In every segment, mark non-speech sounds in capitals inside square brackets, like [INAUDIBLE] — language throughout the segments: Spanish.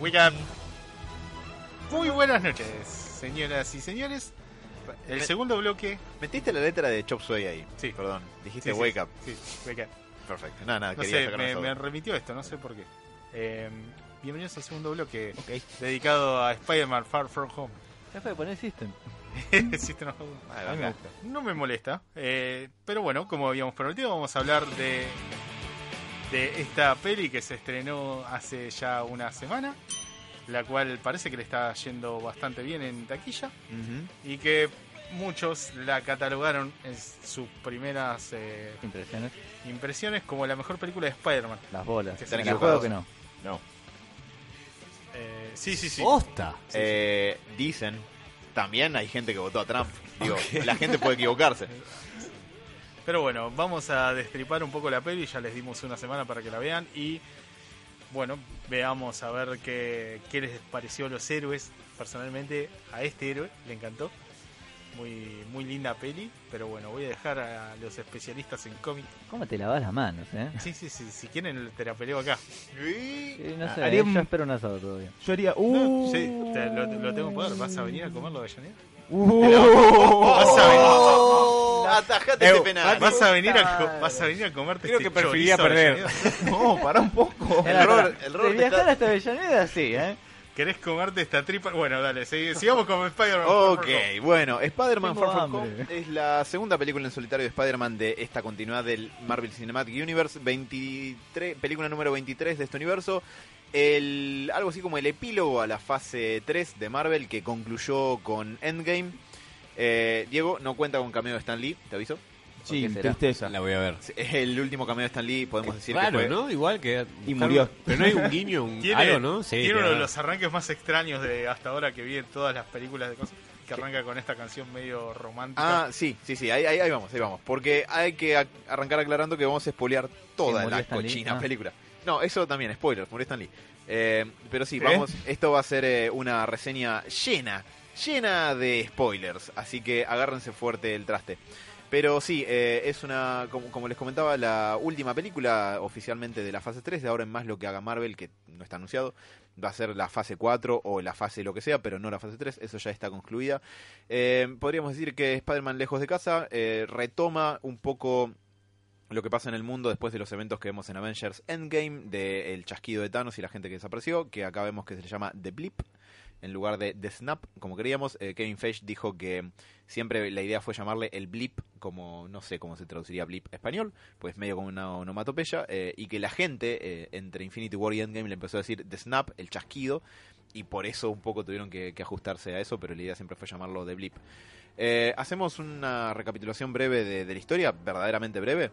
Wiccan. Muy buenas noches, señoras y señores. El Me- segundo bloque. Metiste la letra de Chop Suey ahí. Sí. Perdón. Dijiste Sí, sí, wake up. Sí, wake up. Perfecto. Nada, nada, No quería sé, me, me remitió esto, no sé por qué. Eh, bienvenidos al segundo bloque Ok. dedicado a Spider-Man Far From Home. Ya fue, poner System. System of a Down. Ah, A mí me acá. gusta. No me molesta, eh, pero bueno, como habíamos prometido, vamos a hablar de, de esta peli que se estrenó hace ya una semana, la cual parece que le está yendo bastante bien en taquilla y que muchos la catalogaron en sus primeras eh, Impresiones. impresiones como la mejor película de Spider-Man. Las bolas. Que En están equivocados. que no. No. Eh, sí, sí, sí. ¡Posta! Eh, dicen. También hay gente que votó a Trump. Digo, la gente puede equivocarse. [LAUGHS] Pero bueno, vamos a destripar un poco la peli, ya les dimos una semana para que la vean y bueno, veamos a ver qué, qué les pareció los héroes. Personalmente a este héroe le encantó. Muy, muy linda peli, pero bueno, voy a dejar a los especialistas en cómic. ¿Cómo te lavas las manos, eh? Sí, sí, sí, si quieren te la peleo acá. Sí, no sé, Haría eh, un- yo espero un asado todavía. Yo haría. No, Uh, sí, te- lo, lo tengo que poder. ¿Vas a venir a comerlo de Avellaneda? uh, [LAUGHS] Vas a venir, Oh, atajate Eh, ese penal. vas a venir a, vas a venir a comerte Creo este que preferiría chorizo perder. No, para un poco. Robert- atrás. [LAUGHS] el Robert de viajar está- hasta Avellaneda, sí, ¿eh? ¿Querés comerte esta tripa? Bueno, dale, sigamos con Spider-Man. Ok, bueno, Spider-Man Far From. Home es la segunda película en solitario de Spider-Man de esta continuidad del Marvel Cinematic Universe, 23, película número 23 de este universo. El, algo así como el epílogo a la fase 3 de Marvel que concluyó con Endgame. Eh, Diego no cuenta con cameo de Stan Lee, te aviso. Sí, tristeza. La voy a ver. Es el último cameo de Stan Lee, podemos decir que Raro, fue. ¿no? Igual que... Y murió. Pero no hay un guiño, un [LAUGHS] Tiene, algo, ¿no? Sí, tiene uno de los arranques más extraños de hasta ahora que vi en todas las películas de cosas. Que arranca con esta canción medio romántica. Ah, sí, sí, sí, ahí, ahí, ahí vamos, ahí vamos. Porque hay que arrancar aclarando que vamos a spoilear toda la Stan Lee. cochina Ah. película. No, eso también, spoilers, murió Stan Lee. Eh, pero sí, ¿Qué? vamos, esto va a ser eh, una reseña llena, llena de spoilers. Así que agárrense fuerte el traste. Pero sí, eh, es una, como, les comentaba, la última película oficialmente de la fase 3, de ahora en más lo que haga Marvel, que no está anunciado, va a ser la fase 4 o la fase lo que sea, pero no la fase 3, eso ya está concluida. Eh, podríamos decir que Spider-Man Lejos de Casa eh, retoma un poco lo que pasa en el mundo después de los eventos que vemos en Avengers Endgame, del chasquido de Thanos y la gente que desapareció, que acá vemos que se le llama The Blip, en lugar de The Snap, como queríamos. Eh, Kevin Feige dijo que siempre la idea fue llamarle el Blip, como no sé cómo se traduciría Blip español, pues medio como una onomatopeya, eh, y que la gente eh, entre Infinity War y Endgame le empezó a decir The Snap, el chasquido, y por eso un poco tuvieron que, que ajustarse a eso, pero la idea siempre fue llamarlo The Blip. Eh, Hacemos una recapitulación breve de, de la historia, verdaderamente breve.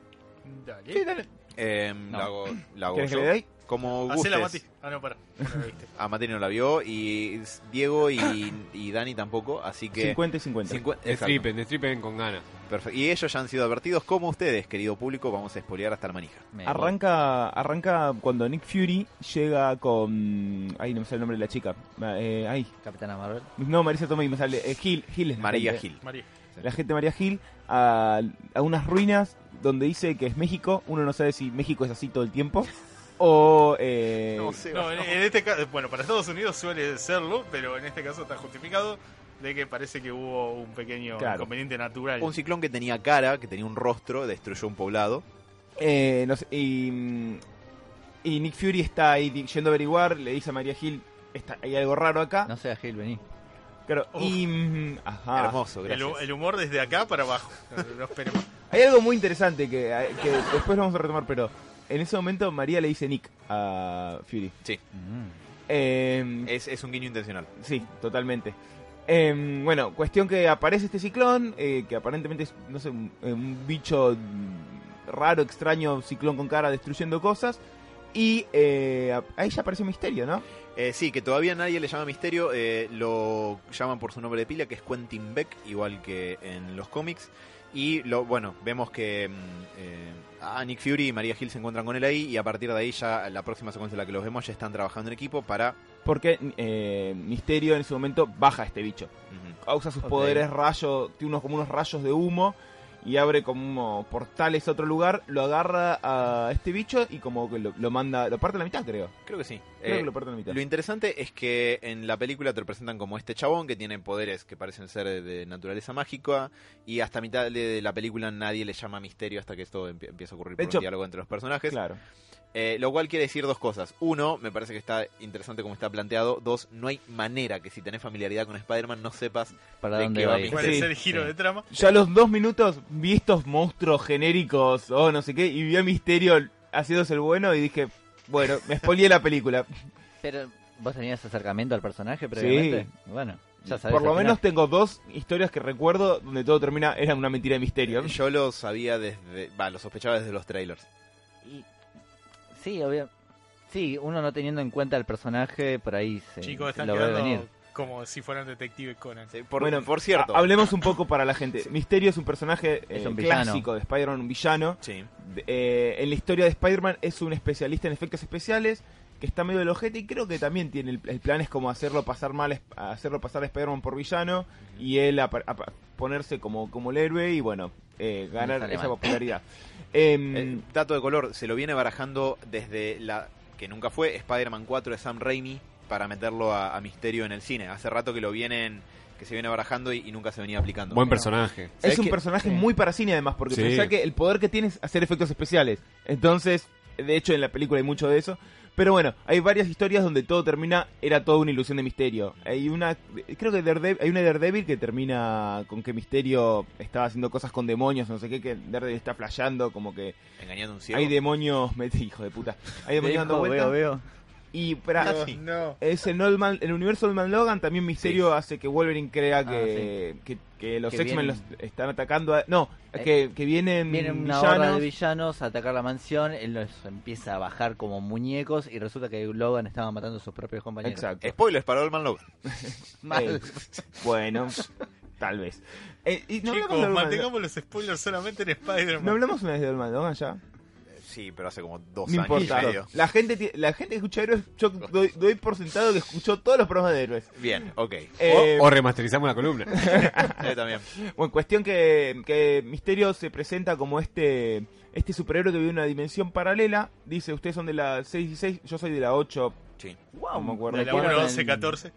Dale. Sí, dale. Eh, No. La hago, la hago ¿Quieres que yo. le dé? Como Hacela, gustes. Mati. Ah, no, para. No la viste. A [LAUGHS] Mati no la vio y Diego y, y Dani tampoco, así que... 50 y 50. Cincuen- exacto. Destripen, destripen con ganas. Perfecto. Y ellos ya han sido advertidos, como ustedes, querido público, vamos a espolear hasta la manija. Me Arranca, arranca cuando Nick Fury llega con. Ay, no me sale el nombre de la chica. Eh, ay. Capitana Marvel. no, Marisa Tomei, me sale. Eh, Gil, Gil es María gente. Gil. María. La gente María Gil a, a unas ruinas donde dice que es México. Uno no sabe si México es así todo el tiempo. [LAUGHS] O. Eh, No sé, No, en, en este caso, bueno, para Estados Unidos suele serlo, pero en este caso está justificado de que parece que hubo un pequeño Claro. inconveniente natural. Un ciclón que tenía cara, que tenía un rostro, destruyó un poblado. Eh, no sé, y, y Nick Fury está ahí yendo a averiguar, le dice a María Gil, está, hay algo raro acá. No sea Gil, vení. Claro, Uf. y, mm, ajá. Hermoso, el, gracias. el humor desde acá para abajo. No, no esperemos. Hay algo muy interesante que, eh, que después lo vamos a retomar, pero en ese momento María le dice Nick a Fury. Sí, Mm. Eh, es, es un guiño intencional. Sí, totalmente. Eh, bueno, cuestión que aparece este ciclón, eh, que aparentemente es, no sé, un, un bicho raro, extraño, ciclón con cara destruyendo cosas. Y eh, ahí ya aparece Misterio, ¿no? Eh, sí, que todavía nadie le llama Misterio, eh, lo llaman por su nombre de pila, que es Quentin Beck, igual que en los cómics. Y lo bueno, vemos que mm, eh, a Nick Fury y María Hill se encuentran con él ahí y a partir de ahí ya la próxima secuencia en la que los vemos ya están trabajando en equipo para... Porque eh, Misterio en ese momento baja a este bicho. Causa sus poderes, rayos, tiene unos como unos rayos de humo y abre como portales a otro lugar, lo agarra a este bicho y como que lo, lo manda, lo parte a la mitad creo. Creo que sí. Creo Eh, que lo parte a la mitad. Lo interesante es que en la película te lo presentan como este chabón que tiene poderes que parecen ser de, de naturaleza mágica y hasta mitad de la película nadie le llama misterio hasta que esto empie- empieza a ocurrir De por hecho- un diálogo entre los personajes. Claro. Eh, lo cual quiere decir dos cosas. Uno, me parece que está interesante como está planteado. Dos, no hay manera que si tenés familiaridad con Spider-Man no sepas ¿Para ¿De dónde qué va a ir? ¿Cuál Sí, es el giro sí. de trama? Ya a los dos minutos vi estos monstruos genéricos o no sé qué y vi a Misterio haciéndose el bueno y dije, bueno, me spoileé la película. [LAUGHS] Pero, ¿vos tenías acercamiento al personaje previamente? Bueno, ya sabés. Por lo menos tengo dos historias que recuerdo donde todo termina, era una mentira de Misterio. Yo lo sabía desde... Va, lo sospechaba desde los trailers. Sí, obvio. Sí, uno no teniendo en cuenta el personaje, por ahí se Chicos, están lo ve quedando venir. como si fueran detectives Conan. Sí, por, Bueno, por cierto. Ha- Hablemos un poco para la gente. Misterio es un personaje Es eh, un villano. clásico de Spider-Man, un villano. Sí. De- eh, en la historia de Spider-Man es un especialista en efectos especiales que está medio del ojete y creo que también tiene el, el plan es como hacerlo pasar mal, es- hacerlo pasar a Spider-Man por villano y él apa- apa- ponerse como, como el héroe y bueno, eh, ganar esa popularidad. [COUGHS] Em, Eh, dato de color, se lo viene barajando desde la que nunca fue Spider-Man 4 de Sam Raimi para meterlo a, a Misterio en el cine. Hace rato que lo vienen que se viene barajando y, y nunca se venía aplicando. Buen personaje. es ¿sabes un personaje muy para cine además, porque Sí. pensá que el poder que tiene es hacer efectos especiales. Entonces, de hecho en la película hay mucho de eso. Pero bueno, hay varias historias donde todo termina, era toda una ilusión de misterio. Hay una, creo que Daredevil, hay una Daredevil que termina con que Misterio estaba haciendo cosas con demonios, no sé qué, que Daredevil está flasheando, como que Engañando a un ciego. hay demonios, [LAUGHS] mete hijo de puta, hay demonios dando vueltas. veo, veo. Y para, Ah, sí. No. es en Old Man- el universo de Old Man Logan también Misterio hace que Wolverine crea que, que, que los X-Men vienen- los están atacando. a- no, Eh, que, que vienen, Viene una villanos. horda de villanos a atacar la mansión, él los empieza a bajar como muñecos y resulta que Logan estaba matando a sus propios compañeros. Exacto. Spoilers para Old Man Logan. [LAUGHS] Mal. Eh, bueno, tal vez. Eh, y no, Chicos, mantengamos los spoilers solamente en Spider-Man. ¿No hablamos una vez de Old Man Logan ya? Sí, pero hace como dos No años importa. y medio. La gente, la gente que escucha Héroes, yo doy, doy por sentado que escuchó todos los programas de Héroes. Bien, ok. Eh, o, o remasterizamos la columna. [LAUGHS] Eh, también. Bueno, cuestión que, que Misterio se presenta como este este superhéroe que vive en una dimensión paralela. Dice, ustedes son de la 616, yo soy de la 8. Sí. Wow, No me acuerdo de la cuál. 1, metieron 12, el- 14.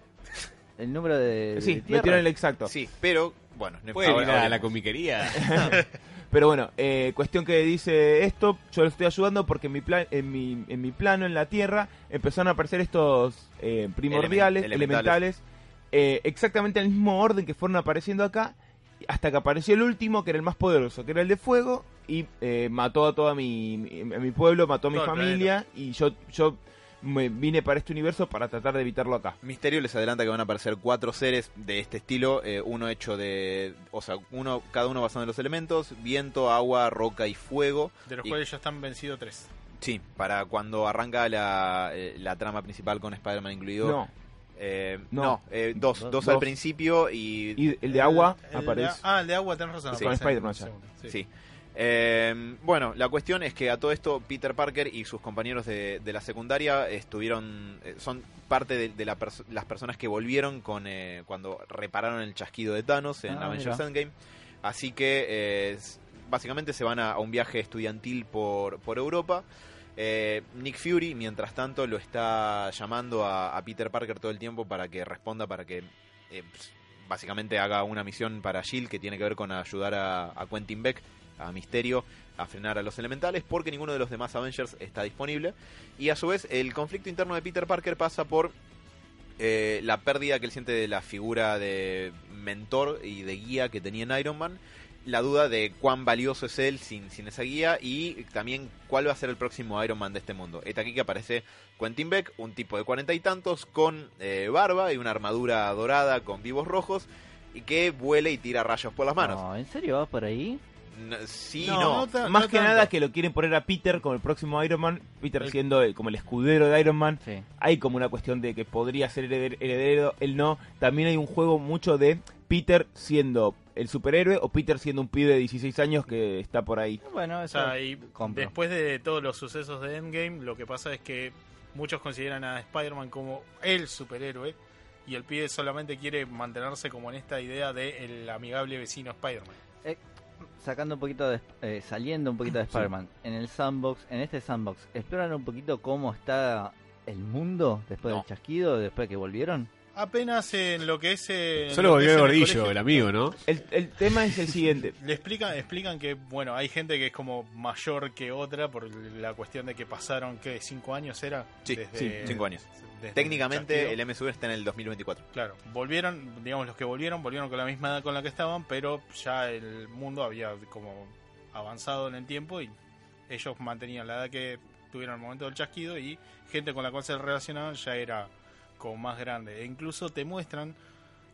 El número de, Sí, de tierra. metieron el exacto. Sí, pero bueno, no Puede ir a la comiquería. [LAUGHS] [LAUGHS] Pero bueno, eh, cuestión que dice esto, yo le estoy ayudando porque en mi, plan, en mi, en mi plano, en la Tierra, empezaron a aparecer estos eh, primordiales, Elemen- elementales, eh, exactamente en el mismo orden que fueron apareciendo acá, hasta que apareció el último, que era el más poderoso, que era el de fuego, y eh, mató a toda mi, mi, mi pueblo, mató a mi Todo familia, y yo, yo me vine para este universo para tratar de evitarlo acá. Misterio les adelanta que van a aparecer cuatro seres de este estilo, eh, uno hecho de, o sea, uno cada uno basado en los elementos, viento, agua, roca y fuego. De los Y- cuales ya están vencidos tres. Sí, para cuando arranca la, eh, la trama principal con Spider-Man incluido. No, eh, No. no, eh, dos, Dos. dos al principio y, y el de agua El de- aparece. ah, el de agua, tenés razón. Sí. Con Spider-Man segundo, Sí. Eh, bueno, la cuestión es que a todo esto Peter Parker y sus compañeros de, de la secundaria estuvieron, eh, son parte de, de la pers- las personas que volvieron con eh, cuando repararon el chasquido de Thanos en Ah, Avengers mira. Endgame. Así que eh, básicamente se van a, a un viaje estudiantil por, por Europa. Eh, Nick Fury, mientras tanto, lo está llamando a, a Peter Parker todo el tiempo para que responda, para que básicamente haga una misión para Shield que tiene que ver con ayudar a, a Quentin Beck, a Misterio, a frenar a los elementales, porque ninguno de los demás Avengers está disponible. Y a su vez, el conflicto interno de Peter Parker pasa por eh, la pérdida que él siente de la figura de mentor y de guía que tenía en Iron Man, la duda de cuán valioso es él sin, sin esa guía y también cuál va a ser el próximo Iron Man de este mundo. Es aquí que aparece Quentin Beck, un tipo de cuarenta y tantos con eh, barba y una armadura dorada con vivos rojos y que vuela y tira rayos por las manos. No, ¿En serio va por ahí? No, sí, No, no. no ta- Más no que tanto. nada que lo quieren poner a Peter como el próximo Iron Man, Peter El- siendo el- como el escudero de Iron Man. Sí. Hay como una cuestión de que podría ser hereder- heredero, él no. También hay un juego mucho de Peter siendo el superhéroe o Peter siendo un pibe de 16 años que está por ahí. Bueno, O eso sea, y compro. después de todos los sucesos de Endgame, lo que pasa es que muchos consideran a Spider-Man como el superhéroe y el pibe solamente quiere mantenerse como en esta idea de el amigable vecino Spider-Man. Sacando un poquito de, eh, saliendo un poquito de [LAUGHS] Spider-Man, en el sandbox, en este sandbox, ¿exploran un poquito cómo está el mundo después No. del chasquido, después que volvieron? Apenas en lo que es. eh, en Solo volvió el gordillo, el amigo, ¿no? El, el tema es el siguiente. [LAUGHS] Le explican, explican que, bueno, hay gente que es como mayor que otra por la cuestión de que pasaron, ¿qué? ¿Cinco años era? Sí, sí, cinco años. desde Técnicamente chasquido. el MSU está en el 2024. Claro, volvieron, digamos, los que volvieron, volvieron con la misma edad con la que estaban, pero ya el mundo había como avanzado en el tiempo y ellos mantenían la edad que tuvieron al momento del chasquido y gente con la cual se relacionaban ya era como más grande. E incluso te muestran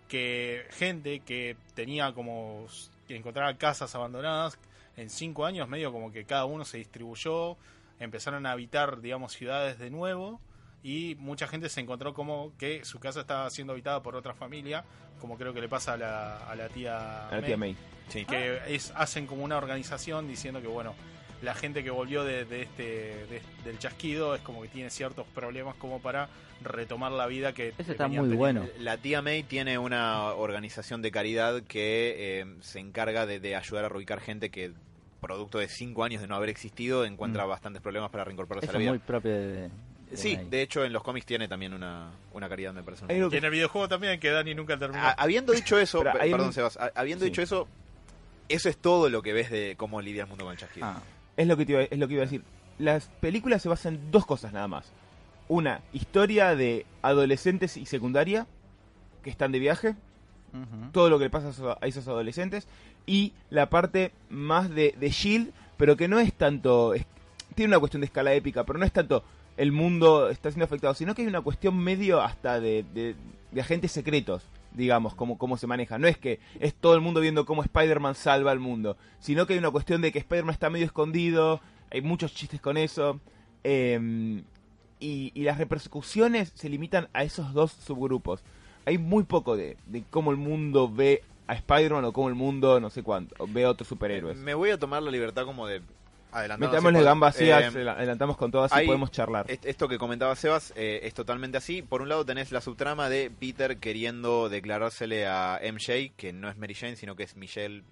que gente que tenía como que encontraba casas abandonadas en cinco años medio como que cada uno se distribuyó empezaron a habitar digamos ciudades de nuevo y mucha gente se encontró como que su casa estaba siendo habitada por otra familia como creo que le pasa a la, a la tía A la tía May. Sí. que es, hacen como una organización diciendo que bueno la gente que volvió de, de este de- del chasquido es como que tiene ciertos problemas como para retomar la vida que Ese está muy teniendo. bueno. La tía May tiene una organización de caridad que eh, se encarga de, de ayudar a reubicar gente que, producto de cinco años de no haber existido, encuentra Mm. bastantes problemas para reincorporarse Eso a la es vida. muy propio de... de Sí, de hecho en los cómics tiene también una, una caridad, me parece. Y en el videojuego también que Dani nunca terminó A- habiendo dicho [LAUGHS] eso, perdón un- Sebas, a- habiendo Sí. dicho eso, eso es todo lo que ves de cómo lidia el mundo con el chasquido. Ah, Es lo que te iba, es lo que iba a decir. Las películas se basan en dos cosas nada más. Una, historia de adolescentes y secundaria que están de viaje, todo lo que le pasa a esos- a esos adolescentes, y la parte más de, de Shield, pero que no es tanto, es- tiene una cuestión de escala épica, pero no es tanto el mundo está siendo afectado, sino que hay una cuestión medio hasta de, de- de agentes secretos, digamos, cómo, cómo se maneja. No es que es todo el mundo viendo cómo Spider-Man salva al mundo, sino que hay una cuestión de que Spider-Man está medio escondido, hay muchos chistes con eso, eh, y, y las repercusiones se limitan a esos dos subgrupos. Hay muy poco de, de cómo el mundo ve a Spider-Man o cómo el mundo, no sé cuánto, ve a otros superhéroes. Me voy a tomar la libertad como de. Metámosle gambas así, Eh, adelantamos con todo así hay- podemos charlar. est- Esto que comentaba Sebas eh, es totalmente así. Por un lado tenés la subtrama de Peter queriendo declarársele a MJ, que no es Mary Jane, sino que es Michelle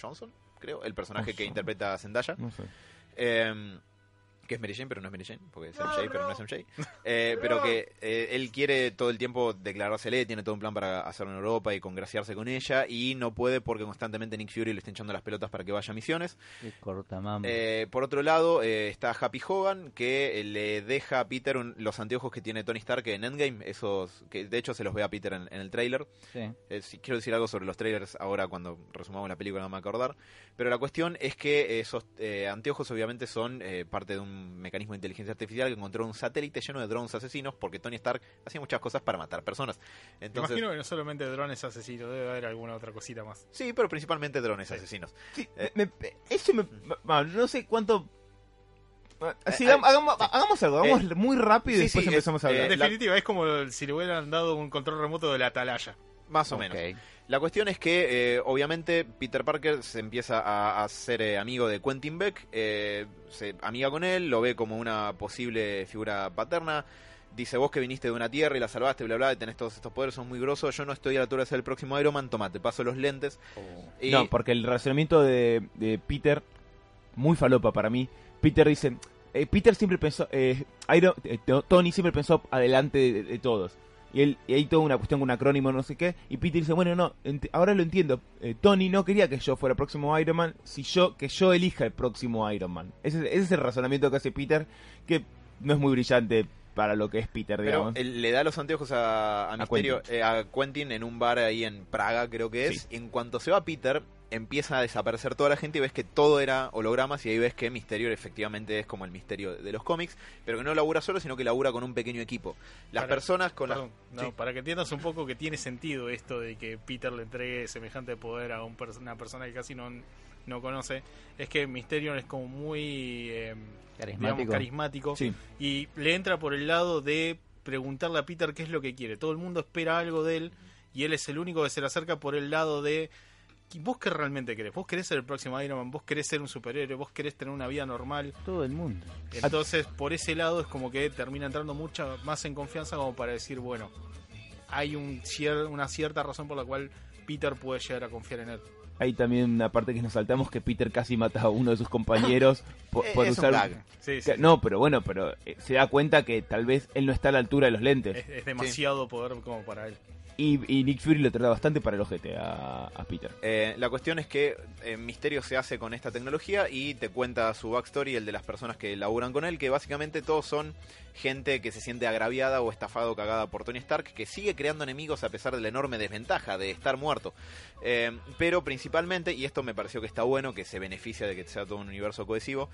Johnson, creo, el personaje que interpreta a Zendaya. No sé. Eh, que es Mary Jane, pero no es Mary Jane, porque es MJ, pero no es MJ. Eh, pero que eh, él quiere todo el tiempo declarársele, tiene todo un plan para hacerlo en Europa y congraciarse con ella, y no puede porque constantemente Nick Fury le está hinchando las pelotas para que vaya a misiones. Qué cortamambo. Eh, por otro lado, eh, está Happy Hogan, que eh, le deja a Peter un- los anteojos que tiene Tony Stark en Endgame, esos que de hecho se los ve a Peter en, en el tráiler. Sí. Eh, si- quiero decir algo sobre los trailers ahora cuando resumamos la película, no me voy a acordar. Pero la cuestión es que esos eh, anteojos obviamente son eh, parte de un mecanismo de inteligencia artificial que encontró un satélite lleno de drones asesinos porque Tony Stark hacía muchas cosas para matar personas. Me Entonces, imagino que no solamente drones asesinos, debe haber alguna otra cosita más. sí, pero principalmente drones Sí. asesinos. Sí, Eh. me- me- eso me... ma- no sé cuánto... Eh, Sí, eh, hagamos, hagamos algo, hagamos muy rápido y sí, después sí, empezamos a hablar. En la- definitiva, es como si le hubieran dado un control remoto de la atalaya. Más o menos. La cuestión es que, eh, obviamente, Peter Parker se empieza a, a ser eh, amigo de Quentin Beck, eh, se amiga con él, lo ve como una posible figura paterna. Dice, vos que viniste de una tierra y la salvaste, bla, bla, y tenés todos estos poderes, son muy grosos. Yo no estoy a la altura de ser el próximo Iron Man, toma, te paso los lentes. Y- No, porque el razonamiento de, de Peter, muy falopa para mí. Peter dice, eh, Peter siempre pensó, eh, Iron- eh, To- Tony siempre pensó adelante de, de todos. Y, él, y hay toda una cuestión con un acrónimo, no sé qué. Y Peter dice, bueno, no, ahora lo entiendo. Eh, Tony no quería que yo fuera el próximo Iron Man, si yo, que yo elija el próximo Iron Man. Ese, es- ese es el razonamiento que hace Peter, que no es muy brillante para lo que es Peter, Pero digamos. él le da los anteojos a, a Misterio, Quentin. eh, a Quentin en un bar ahí en Praga, creo que es. Sí. En cuanto se va Peter, empieza a desaparecer toda la gente y ves que todo era hologramas y ahí ves que Misterio efectivamente es como el misterio de los cómics, pero que no labura solo, sino que labura con un pequeño equipo. Las Para- personas con Perdón, las... no, sí. para que entiendas un poco que tiene sentido esto de que Peter le entregue semejante poder a un una persona que casi no, no conoce, es que Mysterio es como muy eh, digamos, Carismático. carismático Sí. y le entra por el lado de preguntarle a Peter qué es lo que quiere. Todo el mundo espera algo de él y él es el único que se le acerca por el lado de ¿Vos qué realmente querés? ¿Vos querés ser el próximo Iron Man? ¿Vos querés ser un superhéroe? ¿Vos querés tener una vida normal? Todo el mundo. Entonces, por ese lado es como que termina entrando mucha más en confianza como para decir, bueno, hay un cier- una cierta razón por la cual Peter puede llegar a confiar en él. Hay también una parte que nos saltamos que Peter casi mata a uno de sus compañeros [LAUGHS] por, Eh, por es usar... Sí, sí, No, pero bueno, pero eh, se da cuenta que tal vez él no está a la altura de los lentes. Es, es demasiado poder como para él. Y, y Nick Fury lo trata bastante para el ojete a, Peter. Eh, la cuestión es que eh, Misterio se hace con esta tecnología y te cuenta su backstory, el de las personas que laburan con él, que básicamente todos son gente que se siente agraviada o estafado o cagada por Tony Stark, que sigue creando enemigos a pesar de la enorme desventaja de estar muerto. Eh, pero principalmente, y esto me pareció que está bueno, que se beneficia de que sea todo un universo cohesivo,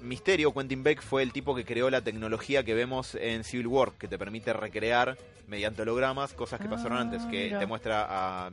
Misterio, Quentin Beck, fue el tipo que creó la tecnología que vemos en Civil War, que te permite recrear mediante hologramas cosas que pasaron Ah, antes, que mira. te muestra a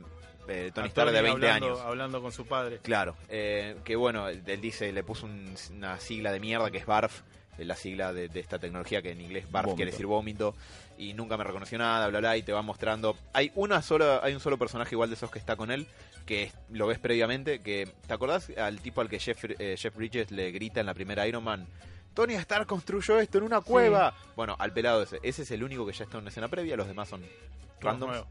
eh, Tony A Stark de 20 hablando, años. Hablando con su padre. Claro, eh, que bueno, él dice, le puso un- una sigla de mierda que es BARF, eh, la sigla de, de esta tecnología que en inglés BARF Vómito. quiere decir vómito, y nunca me reconoció nada, bla bla, y te va mostrando. Hay una sola, hay un solo personaje igual de esos que está con él, que lo ves previamente, que ¿te acordás al tipo al que Jeff, eh, Jeff Bridges le grita en la primera Iron Man? Tony Stark construyó esto en una cueva. Bueno, al pelado ese. Ese es el único que ya está en una escena previa, los demás son randoms.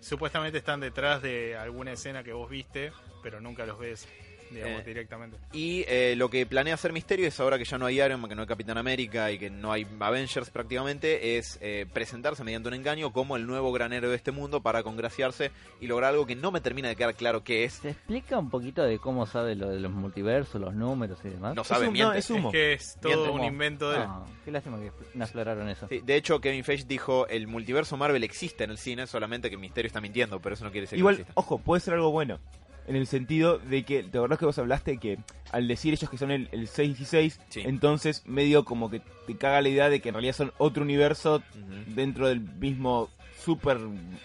Supuestamente están detrás de alguna escena que vos viste, pero nunca los ves, digamos, Eh, directamente. Y eh, lo que planea hacer Misterio es ahora que ya no hay Iron Man, que no hay Capitán América y que no hay Avengers prácticamente, es eh, presentarse mediante un engaño como el nuevo gran héroe de este mundo para congraciarse y lograr algo que no me termina de quedar claro qué es. ¿Se explica un poquito de cómo sabe lo de los multiversos, los números y demás? No sabe, Es un- miente. no, es humo. Es que es todo Miente. un invento de. Ah, qué lástima que no exploraron eso. Sí, de hecho, Kevin Feige dijo, el multiverso Marvel existe en el cine, solamente que Misterio está mintiendo, pero eso no quiere decir Igual, que exista. ojo, puede ser algo bueno. En el sentido de que, ¿te acordás que vos hablaste que al decir ellos que son el, el 616, Sí. entonces medio como que te caga la idea de que en realidad son otro universo dentro del mismo super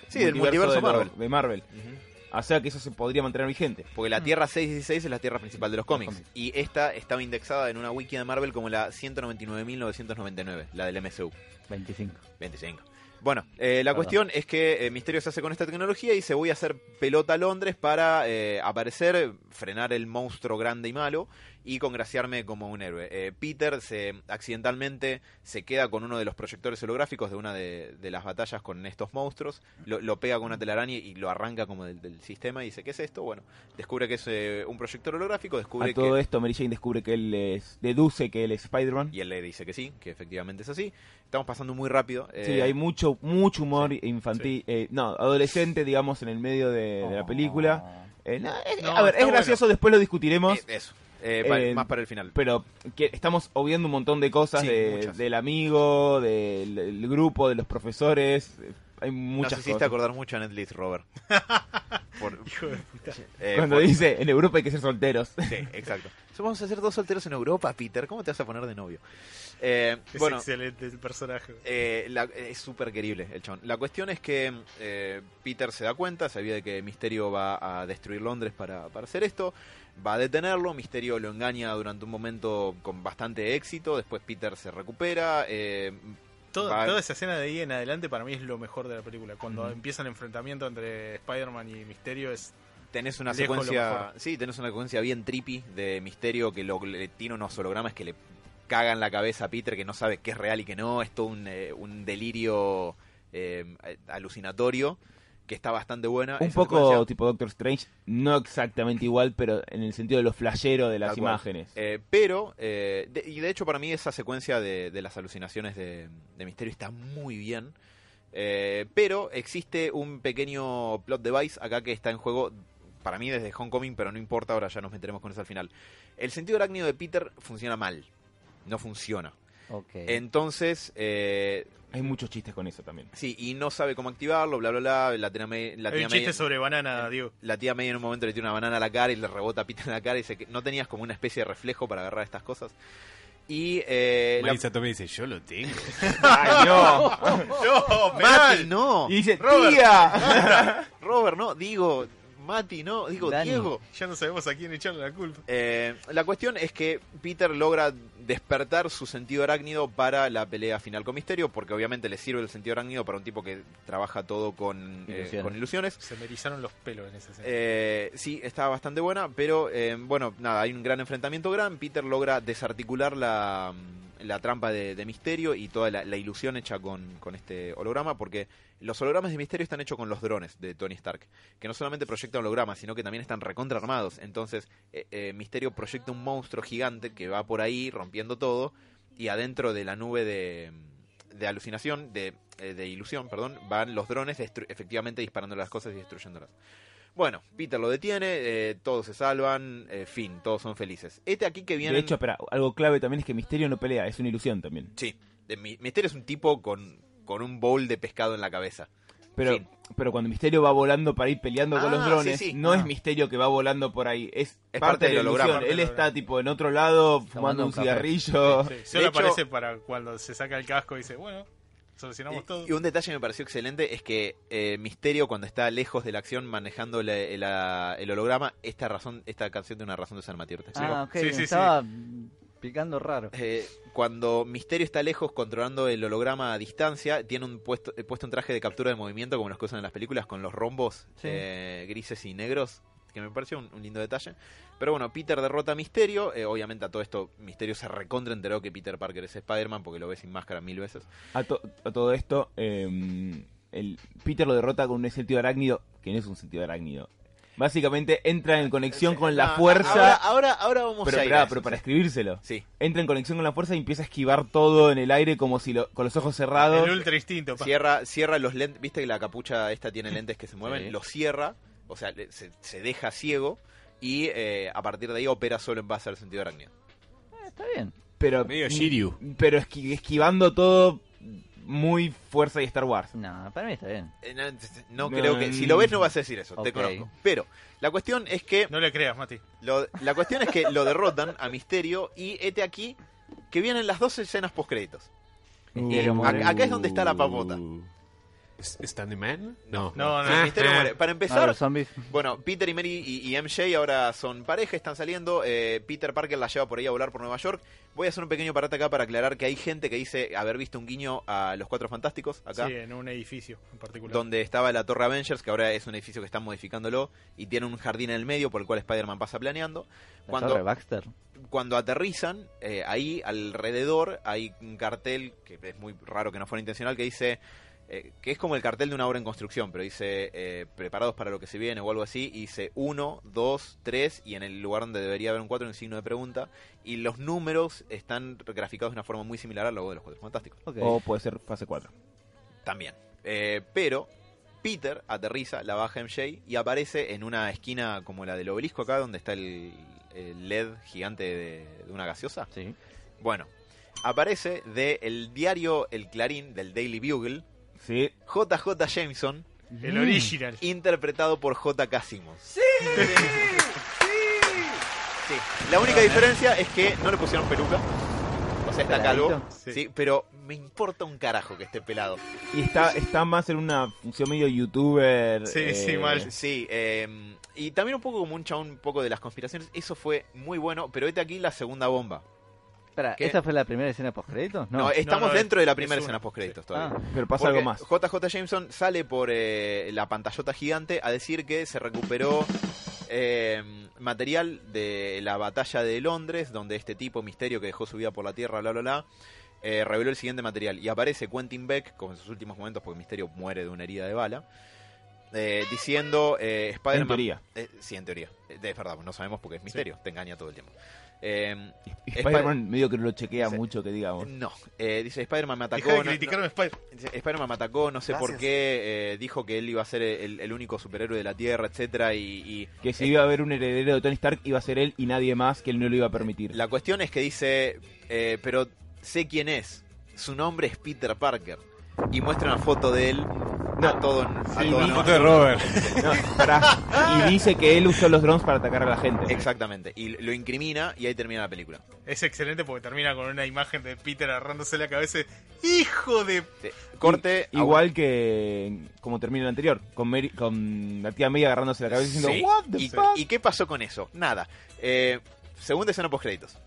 Sí, del multiverso de, lo- Marvel. de Marvel. Ujú. O sea que eso se podría mantener vigente. Porque la Tierra 616 es la Tierra principal de los cómics. cómics. Y esta estaba indexada en una wiki de Marvel como la 199.999, la del MCU. 25. 25. Bueno, eh, la Perdón. cuestión es que eh, Misterio se hace con esta tecnología y se voy a hacer pelota a Londres para eh, aparecer, frenar el monstruo grande y malo y congraciarme como un héroe. Eh, Peter se accidentalmente se queda con uno de los proyectores holográficos de una de, de las batallas con estos monstruos, lo, lo pega con una telaraña y lo arranca como del, del sistema y dice, ¿qué es esto? Bueno, descubre que es eh, un proyector holográfico, descubre A todo que... esto, Mary Jane descubre que él es, deduce que él es Spider-Man. Y él le dice que sí, que efectivamente es así. Estamos pasando muy rápido. Sí, eh, hay mucho mucho humor infantil, eh, no, adolescente, digamos, en el medio de, de la película. No, es- No, a ver, es gracioso, después lo discutiremos, eso, eh, Eh, más para el final. pero que estamos obviando un montón de cosas Sí, de- muchas. del amigo, del, del grupo, de los profesores. eh, Hay muchas Nos hiciste cosas. acordar mucho a Netflix, Robert. [LAUGHS] Por- Hijo de puta. eh, Cuando por- dice, en Europa hay que ser solteros. Sí, exacto. [LAUGHS] Vamos a hacer dos solteros en Europa, Peter. ¿Cómo te vas a poner de novio? Eh, Es bueno, excelente el personaje. eh, la- es súper querible el chon. La cuestión es que eh, Peter se da cuenta, sabía de que Misterio va a destruir Londres para, para hacer esto. Va a detenerlo, Misterio lo engaña durante un momento con bastante éxito. Después Peter se recupera. eh, Todo- va- toda esa escena de ahí en adelante para mí es lo mejor de la película. Cuando empieza el enfrentamiento entre Spider-Man y Misterio es... tenés una secuencia. Sí, tenés una secuencia bien trippy de Misterio que lo, le tiene unos hologramas que le cagan la cabeza a Peter que no sabe qué es real y qué no. Es todo un, eh, un delirio eh, alucinatorio que está bastante buena. Un poco secuencia, tipo Doctor Strange, no exactamente igual, pero en el sentido de lo flashero de las Tal imágenes. eh, pero, eh, de- y de hecho para mí esa secuencia de, de las alucinaciones de, de Misterio está muy bien. Eh, pero existe un pequeño plot device acá que está en juego para mí desde Homecoming, pero no importa, ahora ya nos meteremos con eso al final. El sentido arácnido de Peter funciona mal. No funciona. Entonces, eh, Hay muchos chistes con eso también. sí, y no sabe cómo activarlo, bla, bla, bla. La tía May, la Hay tía un chiste May- sobre banana, Diego. la tía May en un momento le tira una banana a la cara y le rebota a Peter en la cara y dice que no tenías como una especie de reflejo para agarrar estas cosas. Y eh, la- Marisa Tomei dice, yo lo tengo. [LAUGHS] ¡Ay, no! ¡No, Mati, no. Y dice, Robert. ¡tía! [LAUGHS] Robert, no. Digo, Mati, no. Digo, Dani. Diego. Ya no sabemos a quién echarle la culpa. Eh, la cuestión es que Peter logra despertar su sentido arácnido para la pelea final con Misterio, porque obviamente le sirve el sentido arácnido para un tipo que trabaja todo con eh, Ilusiones. con ilusiones. Se me erizaron los pelos en esa escena. Eh, sí, está bastante buena, pero eh, bueno, nada, hay un gran enfrentamiento gran. Peter logra desarticular la, la trampa de, Misterio y toda la, ilusión hecha con, con este holograma, porque los hologramas de Misterio están hechos con los drones de Tony Stark, que no solamente proyectan hologramas, sino que también están recontra armados. Entonces, eh, eh, Misterio proyecta un monstruo gigante que va por ahí rompiendo todo, y adentro de la nube de, de alucinación, de, eh, de ilusión, perdón, van los drones efectivamente disparando las cosas y destruyéndolas. Bueno, Peter lo detiene, eh, todos se salvan, eh, fin, todos son felices. Este aquí que viene... De hecho, espera, algo clave también es que Misterio no pelea, es una ilusión también. Sí, de, Mi- Misterio es un tipo con, con un bowl de pescado en la cabeza. Pero, Fin. pero cuando Misterio va volando para ir peleando con Ah, los drones, sí, sí. no Ah. es Misterio que va volando por ahí, es, Es parte, parte de la ilusión. Él está tipo en otro lado fumando un un café. cigarrillo. Sí, solo hecho- aparece para cuando se saca el casco y dice, bueno, solucionamos todo. Y, un detalle que me pareció excelente es que eh, Misterio cuando está lejos de la acción manejando la- la- el holograma, esta razón, esta canción tiene una razón de ser Matías. ¿te explico? Ah, ok, Sí, sí, estaba picando raro. Eh, cuando Misterio está lejos controlando el holograma a distancia, tiene un puesto, eh, puesto un traje de captura de movimiento como los que usan en las películas con los rombos Sí. eh, grises y negros, que me pareció un, un lindo detalle. Pero bueno, Peter derrota a Misterio, eh, obviamente a todo esto Misterio se recontra enteró que Peter Parker es Spider-Man porque lo ve sin máscara mil veces. A, to- a todo esto, eh, el Peter lo derrota con un sentido arácnido, que no es un sentido arácnido. Básicamente entra en conexión con la No, fuerza. Ahora, ahora, ahora vamos pero, a ir esperá, a eso, pero para escribírselo. Sí, Entra en conexión con la fuerza y empieza a esquivar todo en el aire como si lo- con los ojos cerrados. El ultra instinto. pa. cierra, cierra los lentes, viste que la capucha esta tiene lentes que se mueven, Sí. los cierra, o sea, le- se, se deja ciego y eh, a partir de ahí opera solo en base al sentido arácnido. Eh, está bien. Pero, Medio Shiryu. pero esqui- esquivando todo muy fuerza y Star Wars. No, para mí está bien. Eh, No, no No, creo que, si lo ves no vas a decir eso, te conozco. Pero la cuestión es que, No le creas, Mati. lo- la cuestión es que lo derrotan a Misterio y este aquí que vienen las dos escenas post créditos. Misterio Ac- muere. acá es donde está la papota. ¿Es- ¿Standing Man? No. No, no. Ah, Misterio ah. muere. Para empezar. Bueno, Peter y Mary y, y MJ ahora son pareja, están saliendo. eh, Peter Parker la lleva por ahí a volar por Nueva York. Voy a hacer un pequeño parate acá para aclarar que hay gente que dice haber visto un guiño a los Cuatro Fantásticos acá. Sí, en un edificio en particular. Donde estaba la Torre Avengers, que ahora es un edificio que están modificándolo y tiene un jardín en el medio por el cual Spider-Man pasa planeando. La Cuando, torre Baxter. cuando aterrizan, eh, ahí alrededor hay un cartel, que es muy raro que no fuera intencional, que dice, eh, que es como el cartel de una obra en construcción, pero dice, eh, preparados para lo que se viene o algo así, y dice 1, 2, 3, y en el lugar donde debería haber un 4, un signo de pregunta, y los números están graficados de una forma muy similar al logo de los Cuatro Fantásticos. O puede ser fase 4. También. Eh, pero Peter aterriza, la baja MJ y aparece en una esquina como la del obelisco acá, donde está el, el LED gigante de, de una gaseosa. Sí. Bueno, aparece de el diario El Clarín, del Daily Bugle, Sí. JJ Jameson, El original. interpretado por J.K. Simmons. ¡Sí! Sí. La única diferencia es que no le pusieron peluca. O sea, está calvo. Sí. Sí. pero me importa un carajo que esté pelado. Y está, está más en una función medio youtuber. Sí, sí, mal. Sí, eh, y también un poco como un chabón un poco de las conspiraciones. Eso fue muy bueno, pero este aquí la segunda bomba. Espera, ¿Qué? ¿esa fue la primera escena post créditos? No, No. estamos no, dentro de la es primera una, escena post créditos todavía. Ah, Pero pasa Porque algo más. JJ Jameson sale por eh, la pantallota gigante a decir que se recuperó eh, material de la batalla de Londres, donde este tipo, Misterio, que dejó su vida por la Tierra, bla, bla, bla, eh, reveló el siguiente material. Y aparece Quentin Beck, como en sus últimos momentos, porque Misterio muere de una herida de bala, eh, diciendo eh, en Spider-Man... teoría. Eh, sí, en teoría. Eh, Es verdad, no sabemos porque es Misterio, te engaña todo el tiempo. Eh, Spider-Man medio que no lo chequea mucho, que digamos. no, eh, dice Spider-Man me atacó. De no- criticarme, Spider. Dice, Spider-Man me atacó, no sé por qué, eh, dijo que él iba a ser el, el único superhéroe de la Tierra, etcétera, y, y Que si iba a haber un heredero de Tony Stark, iba a ser él y nadie más, que él no lo iba a permitir. la cuestión es que dice, eh, pero sé quién es, su nombre es Peter Parker, y muestra una foto de él No. a todo, a Sí, todo vi- no- de Robert. No. [LAUGHS] Y dice que él usó los drones para atacar a la gente. Exactamente, y lo incrimina y ahí termina la película. Es excelente porque termina con una imagen de Peter agarrándose la cabeza. ¡Hijo de.! Sí. Corte, I- Igual que como termina el anterior, con, Mary- con la tía May agarrándose la cabeza diciendo, Sí. What the ¿Y, fuck? y qué pasó con eso? Nada. Eh, segunda escena post créditos.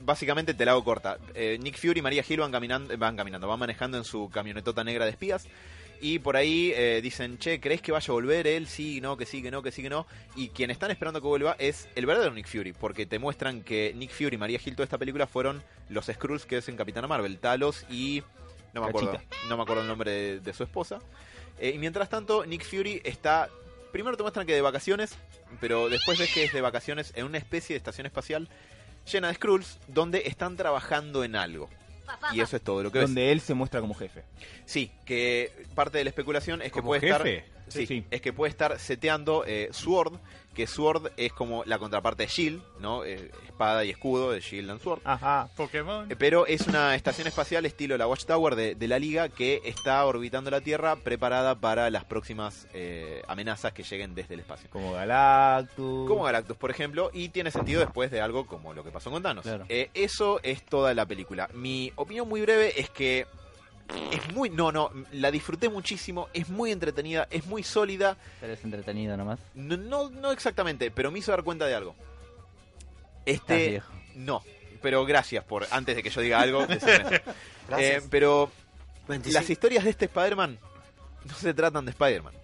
Básicamente te la hago corta. Eh, Nick Fury y María Hill van caminando, van caminando, van manejando en su camionetota negra de espías Y por ahí eh, dicen, che, ¿crees que vaya a volver él? Sí, no, que sí, que no, que sí, que no. Y quien están esperando que vuelva es el verdadero Nick Fury, porque te muestran que Nick Fury y María Gil toda esta película fueron los Skrulls que es en Capitana Marvel, Talos y... No me acuerdo, no me acuerdo el nombre de, de su esposa. Eh, y mientras tanto, Nick Fury está... Primero te muestran que de vacaciones, pero después ves que es de vacaciones en una especie de estación espacial llena de Skrulls donde están trabajando en algo. Y eso es todo lo que ves. Donde él se muestra como jefe. Sí, que parte de la especulación es que ¿Como puede jefe? estar. Sí, Sí. es que puede estar seteando eh, Sword, que Sword es como la contraparte de Shield, ¿no? Eh, espada y escudo de Shield and Sword. Ajá. Pokémon. Eh, Pero es una estación espacial estilo la Watchtower de, de la Liga que está orbitando la Tierra preparada para las próximas eh, amenazas que lleguen desde el espacio. Como Galactus. Como Galactus, por ejemplo, y tiene sentido después de algo como lo que pasó con Thanos. Claro. Eh, eso es toda la película. Mi opinión muy breve es que es muy... No, no, la disfruté muchísimo, es muy entretenida, es muy sólida. Pero es entretenido nomás. No, no, no exactamente, pero me hizo dar cuenta de algo. Estás Este... viejo. No, pero gracias por... Antes de que yo diga algo, decirme [LAUGHS] eso. Gracias. Eh, pero 25. las historias de este Spider-Man no se tratan de Spider-Man.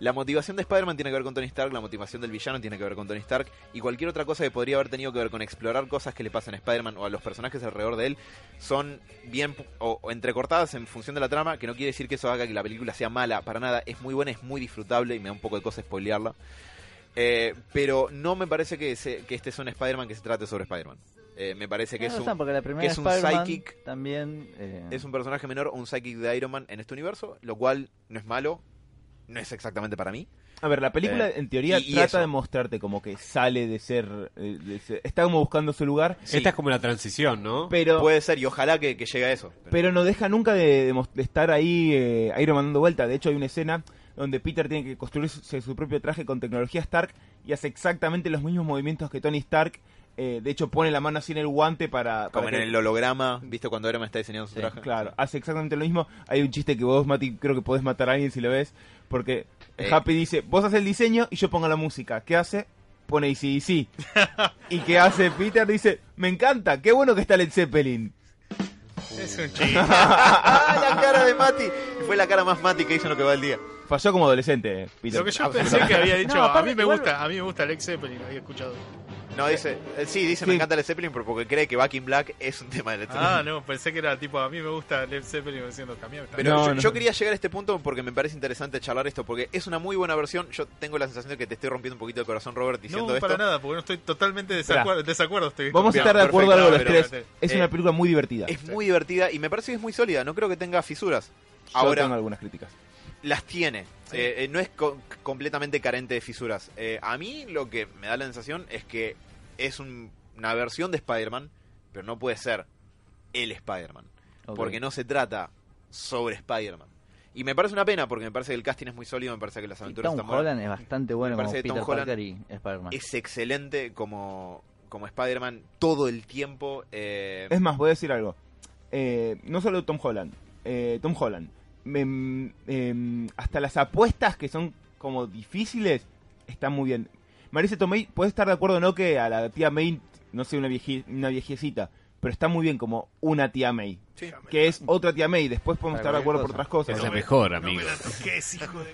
La motivación de Spider-Man tiene que ver con Tony Stark, la motivación del villano tiene que ver con Tony Stark y cualquier otra cosa que podría haber tenido que ver con explorar cosas que le pasan a Spider-Man o a los personajes alrededor de él son bien o, o entrecortadas en función de la trama, que no quiere decir que eso haga que la película sea mala, para nada, es muy buena, es muy disfrutable y me da un poco de cosa spoilearla. Eh, pero no me parece que, se- que este es un Spider-Man que se trate sobre Spider-Man. Eh, me parece que es un, primera es un psychic. también eh, es un personaje menor o un psychic de Iron Man en este universo, lo cual no es malo, no es exactamente para mí. A ver, la película Eh, en teoría y- y trata eso. de mostrarte como que sale de ser, eh, de ser- Está como buscando su lugar, Sí. Esta es como la transición, ¿no? pero... Puede ser y ojalá que, que llegue a eso. Pero no deja nunca de, estar ahí eh, Iron Man dando vuelta. De hecho, hay una escena donde Peter tiene que construir su, propio traje con tecnología Stark y hace exactamente los mismos movimientos que Tony Stark. Eh, de hecho, pone la mano así en el guante para... Como en el holograma, ¿viste cuando Iron Man está diseñando su Sí, traje? Claro, hace exactamente lo mismo. Hay un chiste que vos, Mati, creo que podés matar a alguien si lo ves. Porque Eh. Happy dice, vos haces el diseño y yo pongo la música. ¿Qué hace? Pone sí sí. [LAUGHS] ¿Y qué hace Peter? Dice, me encanta, qué bueno que está Led Zeppelin. Es un chiste. [LAUGHS] ¡Ah, la cara de Mati! Fue la cara más Mati que hizo en lo que va el día. Falló como adolescente, Peter. Lo que yo Absolutamente. pensé que había dicho, No, a mí me gusta, a mí me gusta Alex Zeppelin, había escuchado. No, dice, eh, sí, dice, me encanta Led Zeppelin pero porque cree que Back in Black es un tema de Led Zeppelin. Ah, no, pensé que era tipo, a mí me gusta Led Zeppelin diciendo cambiar. Pero No, yo, no. yo quería llegar a este punto porque me parece interesante charlar esto, porque es una muy buena versión. Yo tengo la sensación de que te estoy rompiendo un poquito el corazón, Robert, diciendo no, esto. para nada, porque no estoy totalmente desacuerdo. desacuerdo estoy Vamos a estar de acuerdo perfecto, algo los tres. Es eh, una película muy divertida. Es muy divertida y me parece que es muy sólida. No creo que tenga fisuras. Yo Ahora, tengo algunas críticas. Las tiene. Eh, eh, no es co- completamente carente de fisuras. Eh, a mí lo que me da la sensación es que es un- una versión de Spider-Man, pero no puede ser el Spider-Man. ok. Porque no se trata sobre Spider-Man. Y me parece una pena porque me parece que el casting es muy sólido, me parece que las Sí, aventuras Tom están buenas. Holland es bastante bueno Me como parece que Peter Tom Holland Parker y Spider-Man. Es excelente como, como Spider-Man todo el tiempo. eh, Es más, voy a decir algo. Eh, no solo Tom Holland. eh, Tom Holland. Em, em, hasta las apuestas que son como difíciles están muy bien. Marisa Tomei, puede estar de acuerdo o no que a la tía May no sea una, vieji- una viejecita, pero está muy bien como una tía May. Sí. Que es otra tía May. Después podemos estar de acuerdo por otras cosas. Es la mejor, amigo.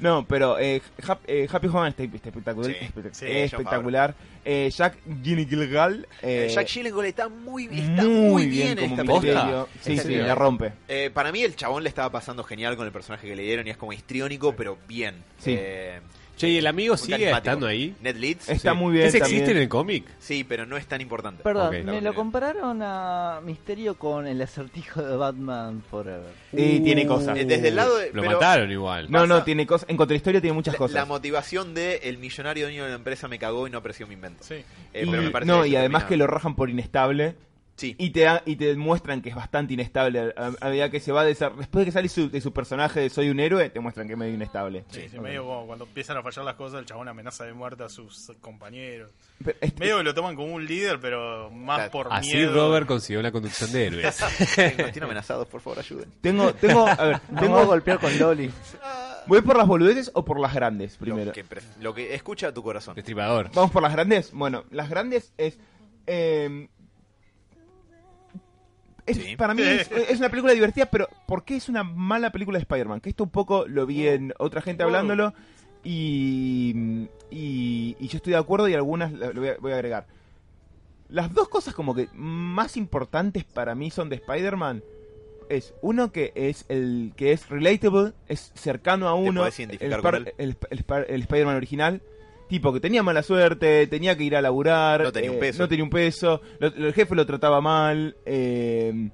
No, pero eh, Hap- eh, Happy Hogan está, está espectacular. Sí, espe- sí, es John espectacular. Eh, Jack Gyllenhaal Eh, eh, Jack Gyllenhaal está muy, está muy, bien, en como esta. Sí, sí, la rompe. Eh, para mí el chabón le estaba pasando genial con el personaje que le dieron y es como histriónico, pero bien. Sí. Che, ¿y el amigo sigue carismático. estando ahí? Ned Leeds, Está Sí. muy bien ¿Ese existe en el cómic? sí, pero no es tan importante. Perdón, Ok. me lo compararon a Misterio con el acertijo de Batman Forever. Y tiene cosas. Eh, desde el lado de... Lo pero mataron igual. No, pasa- no, tiene cosas. En contrahistoria tiene muchas la, cosas. la motivación de el millonario dueño de la empresa me cagó y no apreció mi invento. Sí. Eh, y, pero me parece no, y además que lo rajan por inestable. Sí, Y te, da- y te muestran que es bastante inestable. A, a medida que se va desa- Después de que sale su- de su personaje de Soy un héroe, te muestran que es medio inestable. Sí, sí, medio como cuando empiezan a fallar las cosas, el chabón amenaza de muerte a sus compañeros. Medio que lo toman como un líder, pero más Claro. por Así miedo. Robert consiguió la conducción de héroes. [LAUGHS] tiene amenazados, por favor, ayuden. tengo, tengo, a ver, [LAUGHS] Tengo a golpear con Loli. ¿voy por las boludeces o por las grandes primero? Lo que, pref- lo que escucha tu corazón. Destripador. Vamos por las grandes. Bueno, las grandes es. eh, es, Sí. para mí es, es una película divertida, pero ¿por qué es una mala película de Spider-Man? Que esto un poco lo vi en otra gente Oh. hablándolo y, y, y yo estoy de acuerdo y algunas lo voy a, voy a agregar. Las dos cosas como que más importantes para mí son de Spider-Man es uno que es el que es relatable, es cercano a uno, el, el, el Spider-Man original, tipo que tenía mala suerte, tenía que ir a laburar, No tenía un eh, peso. no tenía un peso, lo- el jefe lo trataba mal, eh,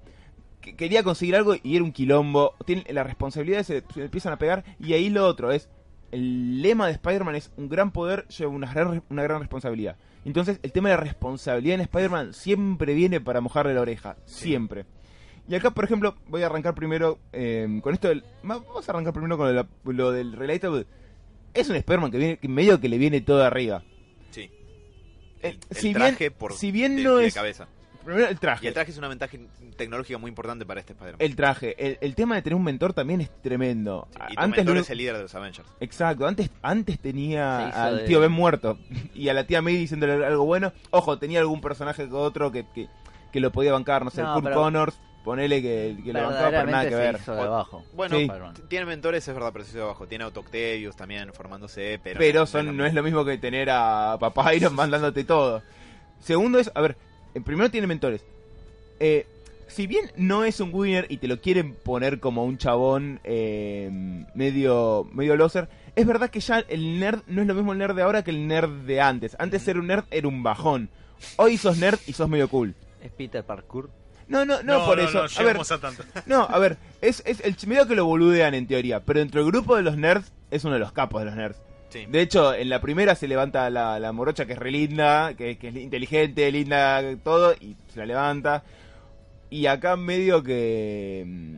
que- quería conseguir algo y era un quilombo, tiene, las responsabilidades se, se empiezan a pegar y ahí lo otro es el lema de Spider-Man es un gran poder lleva una gran, una gran responsabilidad. Entonces, el tema de la responsabilidad en Spider-Man siempre viene para mojarle la oreja. Siempre. Y acá, por ejemplo, voy a arrancar primero eh, con esto del... Vamos a arrancar primero con lo, lo del Relatable. Es un Spider-Man que, viene, que medio que le viene todo arriba. Sí. Eh, El, el si traje bien- por si bien de no de es- cabeza. Primero el traje. Y el traje es una ventaja tecnológica muy importante para este Spider-Man. El traje. El, el tema de tener un mentor también es tremendo. Sí, y tu Antes mentor lo- es el líder de los Avengers. Exacto, antes, antes tenía al de- tío Ben muerto [LAUGHS] y a la tía May diciéndole algo bueno. Ojo, tenía algún personaje que otro que, que, que lo podía bancar, no sé, No, Kurt pero- Connors, ponele que, que lo bancaba, pero nada que ver. hizo de abajo. Bueno, Sí. Tiene mentores, es verdad, pero se hizo de abajo. Tiene a Otto Octavius también formándose, pero... Pero no, son, no no es lo mismo que tener a Papá Iron [LAUGHS] mandándote todo. Segundo es, a ver, primero tiene mentores. Eh, si bien no es un winner y te lo quieren poner como un chabón eh, medio, medio loser, es verdad que ya el nerd no es lo mismo el nerd de ahora que el nerd de antes. Antes ser un nerd era un bajón. Hoy sos nerd y sos medio cool. Es Peter Parkour. No, no, no, por eso. No, a ver, lleguemos a tanto. [LAUGHS] no, a ver, es, es el medio que lo boludean en teoría, pero dentro del grupo de los nerds es uno de los capos de los nerds. Sí. De hecho, en la primera se levanta la, la morocha que es re linda, que, que es inteligente, linda, todo, y se la levanta. Y acá medio que... mm,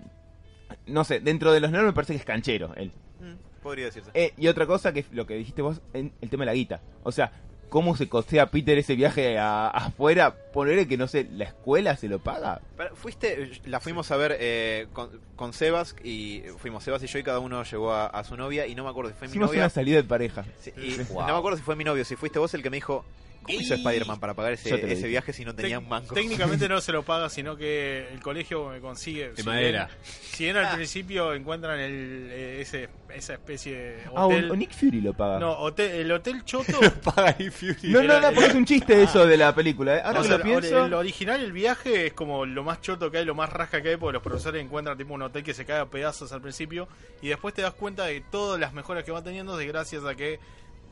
No sé, dentro de los nerds me parece que es canchero él. Mm, podría decirse. Eh, y otra cosa que es lo que dijiste vos, en el tema de la guita. O sea, ¿cómo se costea Peter ese viaje a- afuera? Ponerle que, no sé, la escuela se lo paga. Pero fuiste, la fuimos a ver eh, con, con Sebas y fuimos Sebas y yo y cada uno llevó a, a su novia y no me acuerdo si fue mi novia. una salida de pareja. Sí, y Wow. No me acuerdo si fue mi novio, si fuiste vos el que me dijo, ¿cómo hizo Y- Spider-Man para pagar ese, lo ese viaje si no tenía un mango? Técnicamente no [LAUGHS] se lo paga, sino que el colegio me consigue. De si madera. bien- si bien al principio encuentran el, eh, ese, esa especie de Ah, hotel. o, o Nick Fury lo paga. no, hotel, el hotel Choto. [LAUGHS] Paga y Fury. No, no, no, porque es un chiste eso de la película. ¿eh? Ahora O que sea, lo pienso. el original, el viaje, es como lo más choto que hay, lo más rasca que hay, porque los profesores encuentran tipo un hotel que se cae a pedazos al principio, y después te das cuenta de todas las mejoras que va teniendo, de gracias a que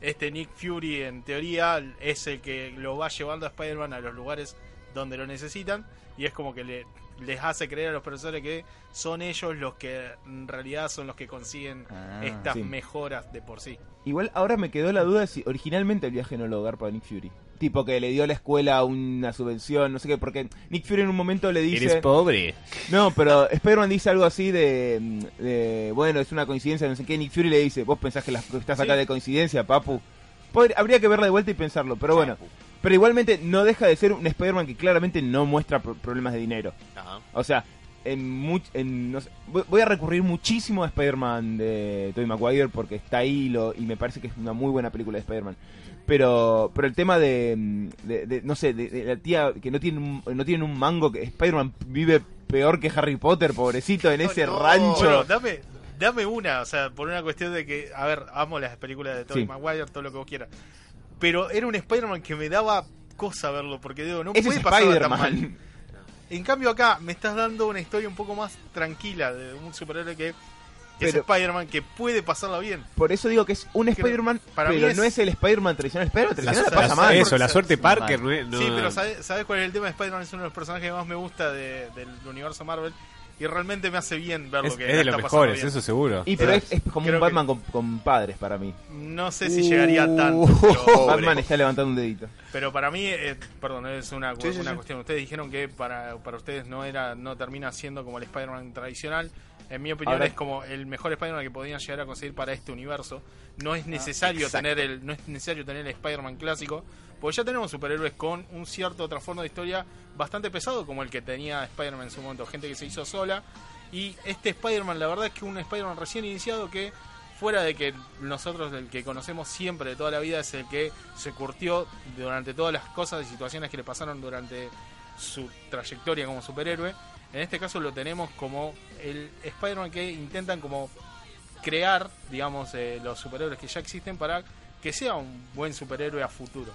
este Nick Fury, en teoría, es el que lo va llevando a Spider-Man a los lugares donde lo necesitan, y es como que le, les hace creer a los profesores que son ellos los que en realidad son los que consiguen Ah, estas sí. mejoras de por sí. Igual ahora me quedó la duda de si originalmente el viaje no lo hogar para Nick Fury. Tipo que le dio a la escuela una subvención, no sé qué, porque Nick Fury en un momento le Eres dice... pobre. No, pero Spider-Man dice algo así de, de, Bueno, es una coincidencia, no sé qué. Nick Fury le dice, vos pensás que, las- que estás acá Sí. de coincidencia, papu. Habría que verla de vuelta y pensarlo, pero bueno. Pero igualmente no deja de ser un Spider-Man que claramente no muestra pro- problemas de dinero. Ajá. O sea, en, much- en no sé, voy, voy a recurrir muchísimo a Spider-Man de Tobey Maguire porque está ahí y lo, y me parece que es una muy buena película de Spider-Man. Pero pero el tema de, mm, de- de- no sé, de, de la tía que no tiene un, no tiene un mango, que Spider-Man vive peor que Harry Potter, pobrecito, en ese no. rancho. Bueno, dame, dame una, o sea, por una cuestión de que, a ver, amo las películas de Tobey Sí. Maguire, todo lo que vos quieras. Pero era un Spider-Man que me daba cosa verlo, porque digo, no ese puede es pasar tan mal. En cambio acá me estás dando una historia un poco más tranquila de un superhéroe que es Spider-Man que puede pasarla bien. Por eso digo que es un Spider-Man, pero es- no es el Spider-Man tradicional. Spider-Man tradicional la, la- pasa la- mal. eso, la suerte. Parker no es. no- Sí, pero ¿sabes, sabes cuál es el tema de Spider-Man? Es uno de los personajes que más me gusta de- del universo Marvel y realmente me hace bien ver es, lo que es la de los mejores, bien. eso seguro. Y pero es, es como Creo un que- Batman con, con padres para mí. No sé si llegaría tanto. [LAUGHS] Uh. pero- Batman está levantando un dedito. Pero para mí, eh, perdón, es una, Sí, una sí. cuestión. Ustedes dijeron que para, para ustedes no era no termina siendo como el Spider-Man tradicional. En mi opinión Ahora- es como el mejor Spider-Man que podían llegar a conseguir para este universo. No es necesario exacto. tener el no es necesario tener el Spider-Man clásico, porque ya tenemos superhéroes con un cierto trasfondo de historia bastante pesado como el que tenía Spider-Man en su momento, gente que se hizo sola y este Spider-Man la verdad es que un Spider-Man recién iniciado que fuera de que nosotros el que conocemos siempre de toda la vida es el que se curtió durante todas las cosas y situaciones que le pasaron durante su trayectoria como superhéroe En este caso lo tenemos como el Spider-Man que intentan como crear, digamos, eh, los superhéroes que ya existen para que sea un buen superhéroe a futuro.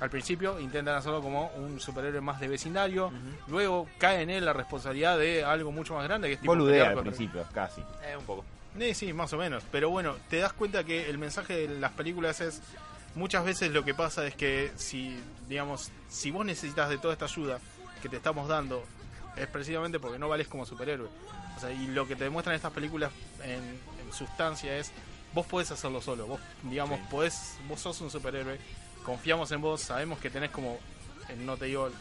Al principio intentan hacerlo como un superhéroe más de vecindario, luego cae en él la responsabilidad de algo mucho más grande que es tipo Boludea al principio, casi. Eh, un poco. Eh, sí, más o menos. Pero bueno, te das cuenta que el mensaje de las películas es muchas veces lo que pasa es que si, digamos, si vos necesitas de toda esta ayuda que te estamos dando, es precisamente porque no vales como superhéroe. O sea, y lo que te demuestran estas películas en, en sustancia es vos podés hacerlo solo. Vos, digamos, Sí. podés, vos sos un superhéroe, confiamos en vos, sabemos que tenés como, no te digo el,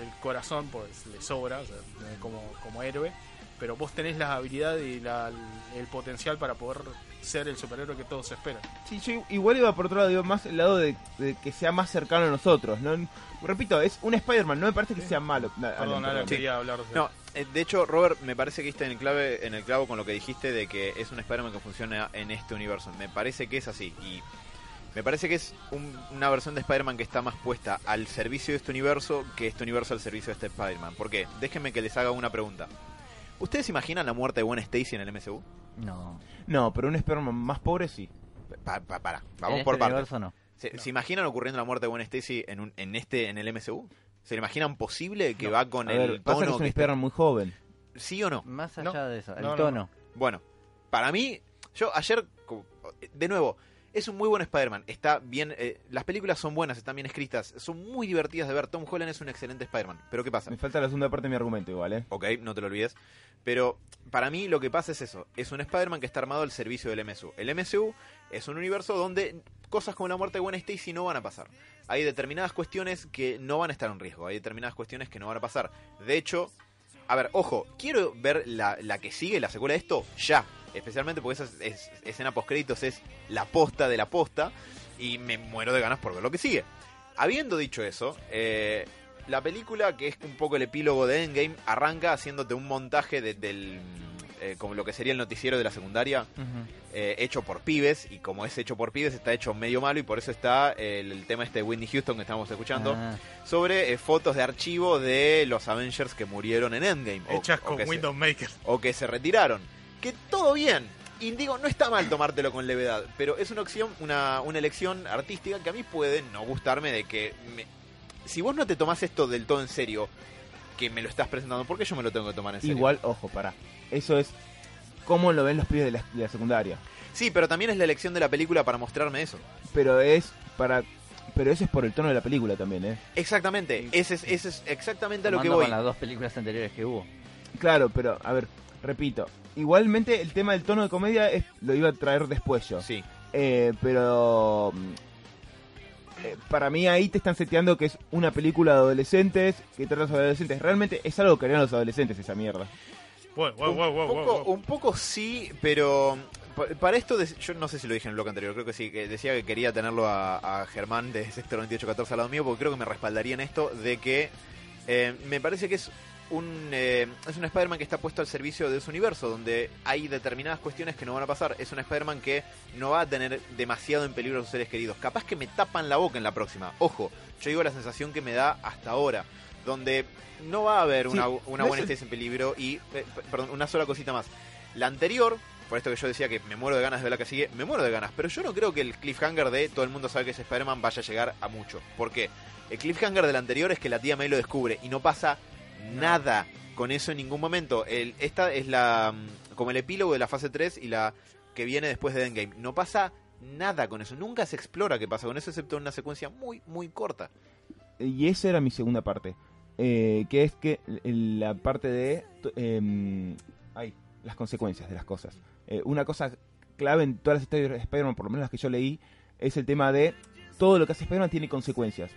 el corazón, pues le sobra, o sea, como, como héroe, pero vos tenés la habilidad y la- el potencial para poder ser el superhéroe que todos esperan. Sí, yo igual iba por otro lado, digo, más el lado de, de que sea más cercano a nosotros. ¿no? Repito, es un Spider-Man, no me parece que sea malo. Na- Perdón, Alan, quería hablar de No, eh, de hecho, Robert, me parece que está en el, clave, en el clavo con lo que dijiste de que es un Spider-Man que funciona en este universo. Me parece que es así. Y me parece que es un- una versión de Spider-Man que está más puesta al servicio de este universo que este universo al servicio de este Spider-Man. ¿Por qué? Déjenme que les haga una pregunta. ¿Ustedes imaginan la muerte de Gwen Stacy en el MCU? No. No, pero un Spider-Man más pobre sí. Pa- pa- para, en vamos este por partes. universo no. ¿Se, se imaginan ocurriendo la muerte de Gwen Stacy en, un, en este en el MCU? ¿Se lo imaginan posible que va con A el ver, pasa que tono es un que está- Spider-Man muy joven. ¿Sí o no? Más No. allá de eso, el No, no, tono. Bueno, para mí, yo ayer, de nuevo, es un muy buen Spider-Man. Está bien, eh, las películas son buenas, están bien escritas, son muy divertidas de ver. Tom Holland es un excelente Spider-Man. Pero ¿qué pasa? Me falta la segunda parte de mi argumento igual, ¿eh? Ok, no te lo olvides. Pero para mí lo que pasa es eso. Es un Spider-Man que está armado al servicio del MSU. El MSU es un universo donde cosas como la muerte de Gwen Stacy no van a pasar. Hay determinadas cuestiones que no van a estar en riesgo. Hay determinadas cuestiones que no van a pasar. De hecho, a ver, ojo, quiero ver la, la que sigue, la secuela de esto, ya. Especialmente porque esa es- es- escena post-créditos es la posta de la posta. Y me muero de ganas por ver lo que sigue. Habiendo dicho eso, eh, la película, que es un poco el epílogo de Endgame, arranca haciéndote un montaje de- del. eh, como lo que sería el noticiero de la secundaria, eh, hecho por pibes, y como es hecho por pibes, está hecho medio malo, y por eso está el, el tema este de Whitney Houston que estamos escuchando, Ah, sobre eh, fotos de archivo de los Avengers que murieron en Endgame. o- Hechas o con Maker. o que se retiraron. Que todo bien. Y digo, no está mal tomártelo con levedad, pero es una opción, una, una elección artística que a mí puede no gustarme de que me- si vos no te tomás esto del todo en serio, que me lo estás presentando, ¿por qué yo me lo tengo que tomar en serio? Igual, ojo, pará. Eso es cómo lo ven los pibes de la, de la secundaria. Sí, pero también es la elección de la película para mostrarme eso. Pero es para... Pero eso es por el tono de la película también, ¿eh? Exactamente, ese es, ese es exactamente a lo que voy. con las dos películas anteriores que hubo. Claro, pero, a ver, repito. Igualmente el tema del tono de comedia es, lo iba a traer después yo. Sí, Eh, pero mm, eh, para mí ahí te están seteando que es una película de adolescentes que trata sobre adolescentes. Realmente es algo que harían los adolescentes esa mierda. Wow, wow, un, wow, poco, wow. un poco sí, pero pa- para esto, de- yo no sé si lo dije en el bloque anterior, creo que sí, que decía que quería tenerlo a, a Germán de Sector 2814 al lado mío, porque creo que me respaldaría en esto de que eh, me parece que es un, eh, es un Spider-Man que está puesto al servicio de su universo, donde hay determinadas cuestiones que no van a pasar. Es un Spider-Man que no va a tener demasiado en peligro a sus seres queridos. Capaz que me tapan la boca en la próxima. Ojo, yo digo la sensación que me da hasta ahora, donde no va a haber Sí, una, buena es el- Stacy en peligro. Y, eh, perdón, una sola cosita más. La anterior, por esto que yo decía que me muero de ganas de ver la que sigue, me muero de ganas. Pero yo no creo que el cliffhanger de todo el mundo sabe que es Spider-Man vaya a llegar a mucho. ¿Por qué? El cliffhanger del anterior es que la tía May lo descubre y no pasa nada con eso en ningún momento. El, esta es la mm, como el epílogo de la fase 3 y la que viene después de Endgame. No pasa nada con eso. Nunca se explora qué pasa con eso, excepto en una secuencia muy, muy corta. Y esa era mi segunda parte. eh, que es que la parte de... ay, las consecuencias de las cosas. Eh, una cosa clave en todas las historias de Spider-Man, por lo menos las que yo leí, es el tema de todo lo que hace Spider-Man tiene consecuencias.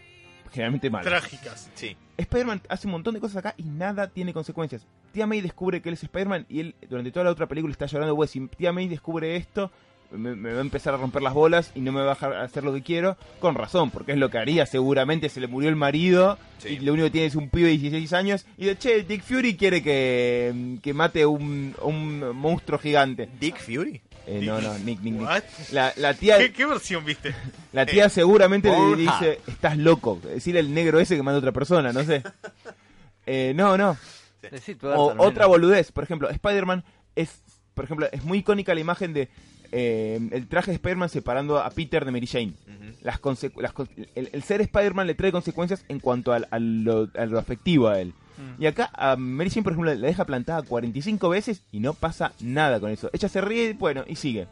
Generalmente malas. Trágicas. Sí. Spider-Man hace un montón de cosas acá y nada tiene consecuencias. Tía May descubre que él es Spider-Man y él durante toda la otra película está llorando, güey, si Tía May descubre esto, me, me va a empezar a romper las bolas y no me va a dejar hacer lo que quiero. Con razón, porque es lo que haría seguramente, se le murió el marido Sí. y lo único que tiene es un pibe de 16 años y de, che, Dick Fury quiere que, que mate un, un monstruo gigante. Dick Fury. Eh, no, no, Nick, Nick, Nick. La, la tía... ¿Qué, qué versión viste? La tía seguramente le dice, estás loco. Decirle al negro ese que manda a otra persona, no sé. Eh, no, no. O otra boludez, por ejemplo, Spider-Man es, por ejemplo, es muy icónica la imagen de eh, el traje de Spider-Man separando a Peter de Mary Jane. Las conse- las con- el, el ser Spider-Man le trae consecuencias en cuanto al- a, lo, a lo afectivo a él. Mm. Y acá a Mary Jane, por ejemplo, la deja plantada 45 veces y no pasa nada con eso. Ella se ríe, bueno, y sigue.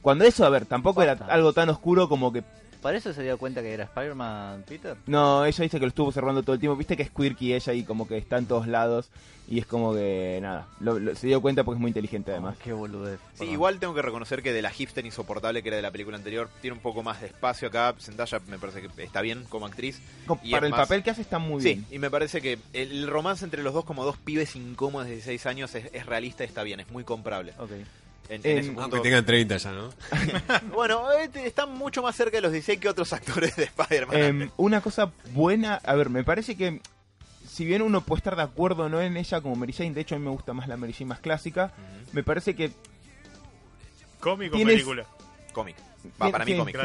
Cuando eso, a ver, tampoco era algo tan oscuro como que... ¿Para eso se dio cuenta que era Spider-Man, Peter? No, ella dice que lo estuvo observando todo el tiempo. Viste que es quirky ella y como que está en todos lados. Y es como que, nada, lo- lo- se dio cuenta porque es muy inteligente además. Qué boludez. Sí, Perdón. igual tengo que reconocer que de la hipster insoportable que era de la película anterior, tiene un poco más de espacio acá. Zendaya me parece que está bien como actriz. Y Para el más- papel que hace está muy Sí, bien. y me parece que el romance entre los dos como dos pibes incómodos de 16 años es, es realista y está bien, es muy comprable. Ok. En, en En- ese punto- Aunque tengan 30 ya, ¿no? [LAUGHS] Bueno, eh, están mucho más cerca de los 16 que otros actores de Spider-Man. Em, una cosa buena, a ver, me parece que si bien uno puede estar de acuerdo no en ella como Mary Jane, de hecho a mí me gusta más la Mary Jane más clásica, Ujú. me parece que Cómic o Tienes- película. Cómic. Va, para mí cómic.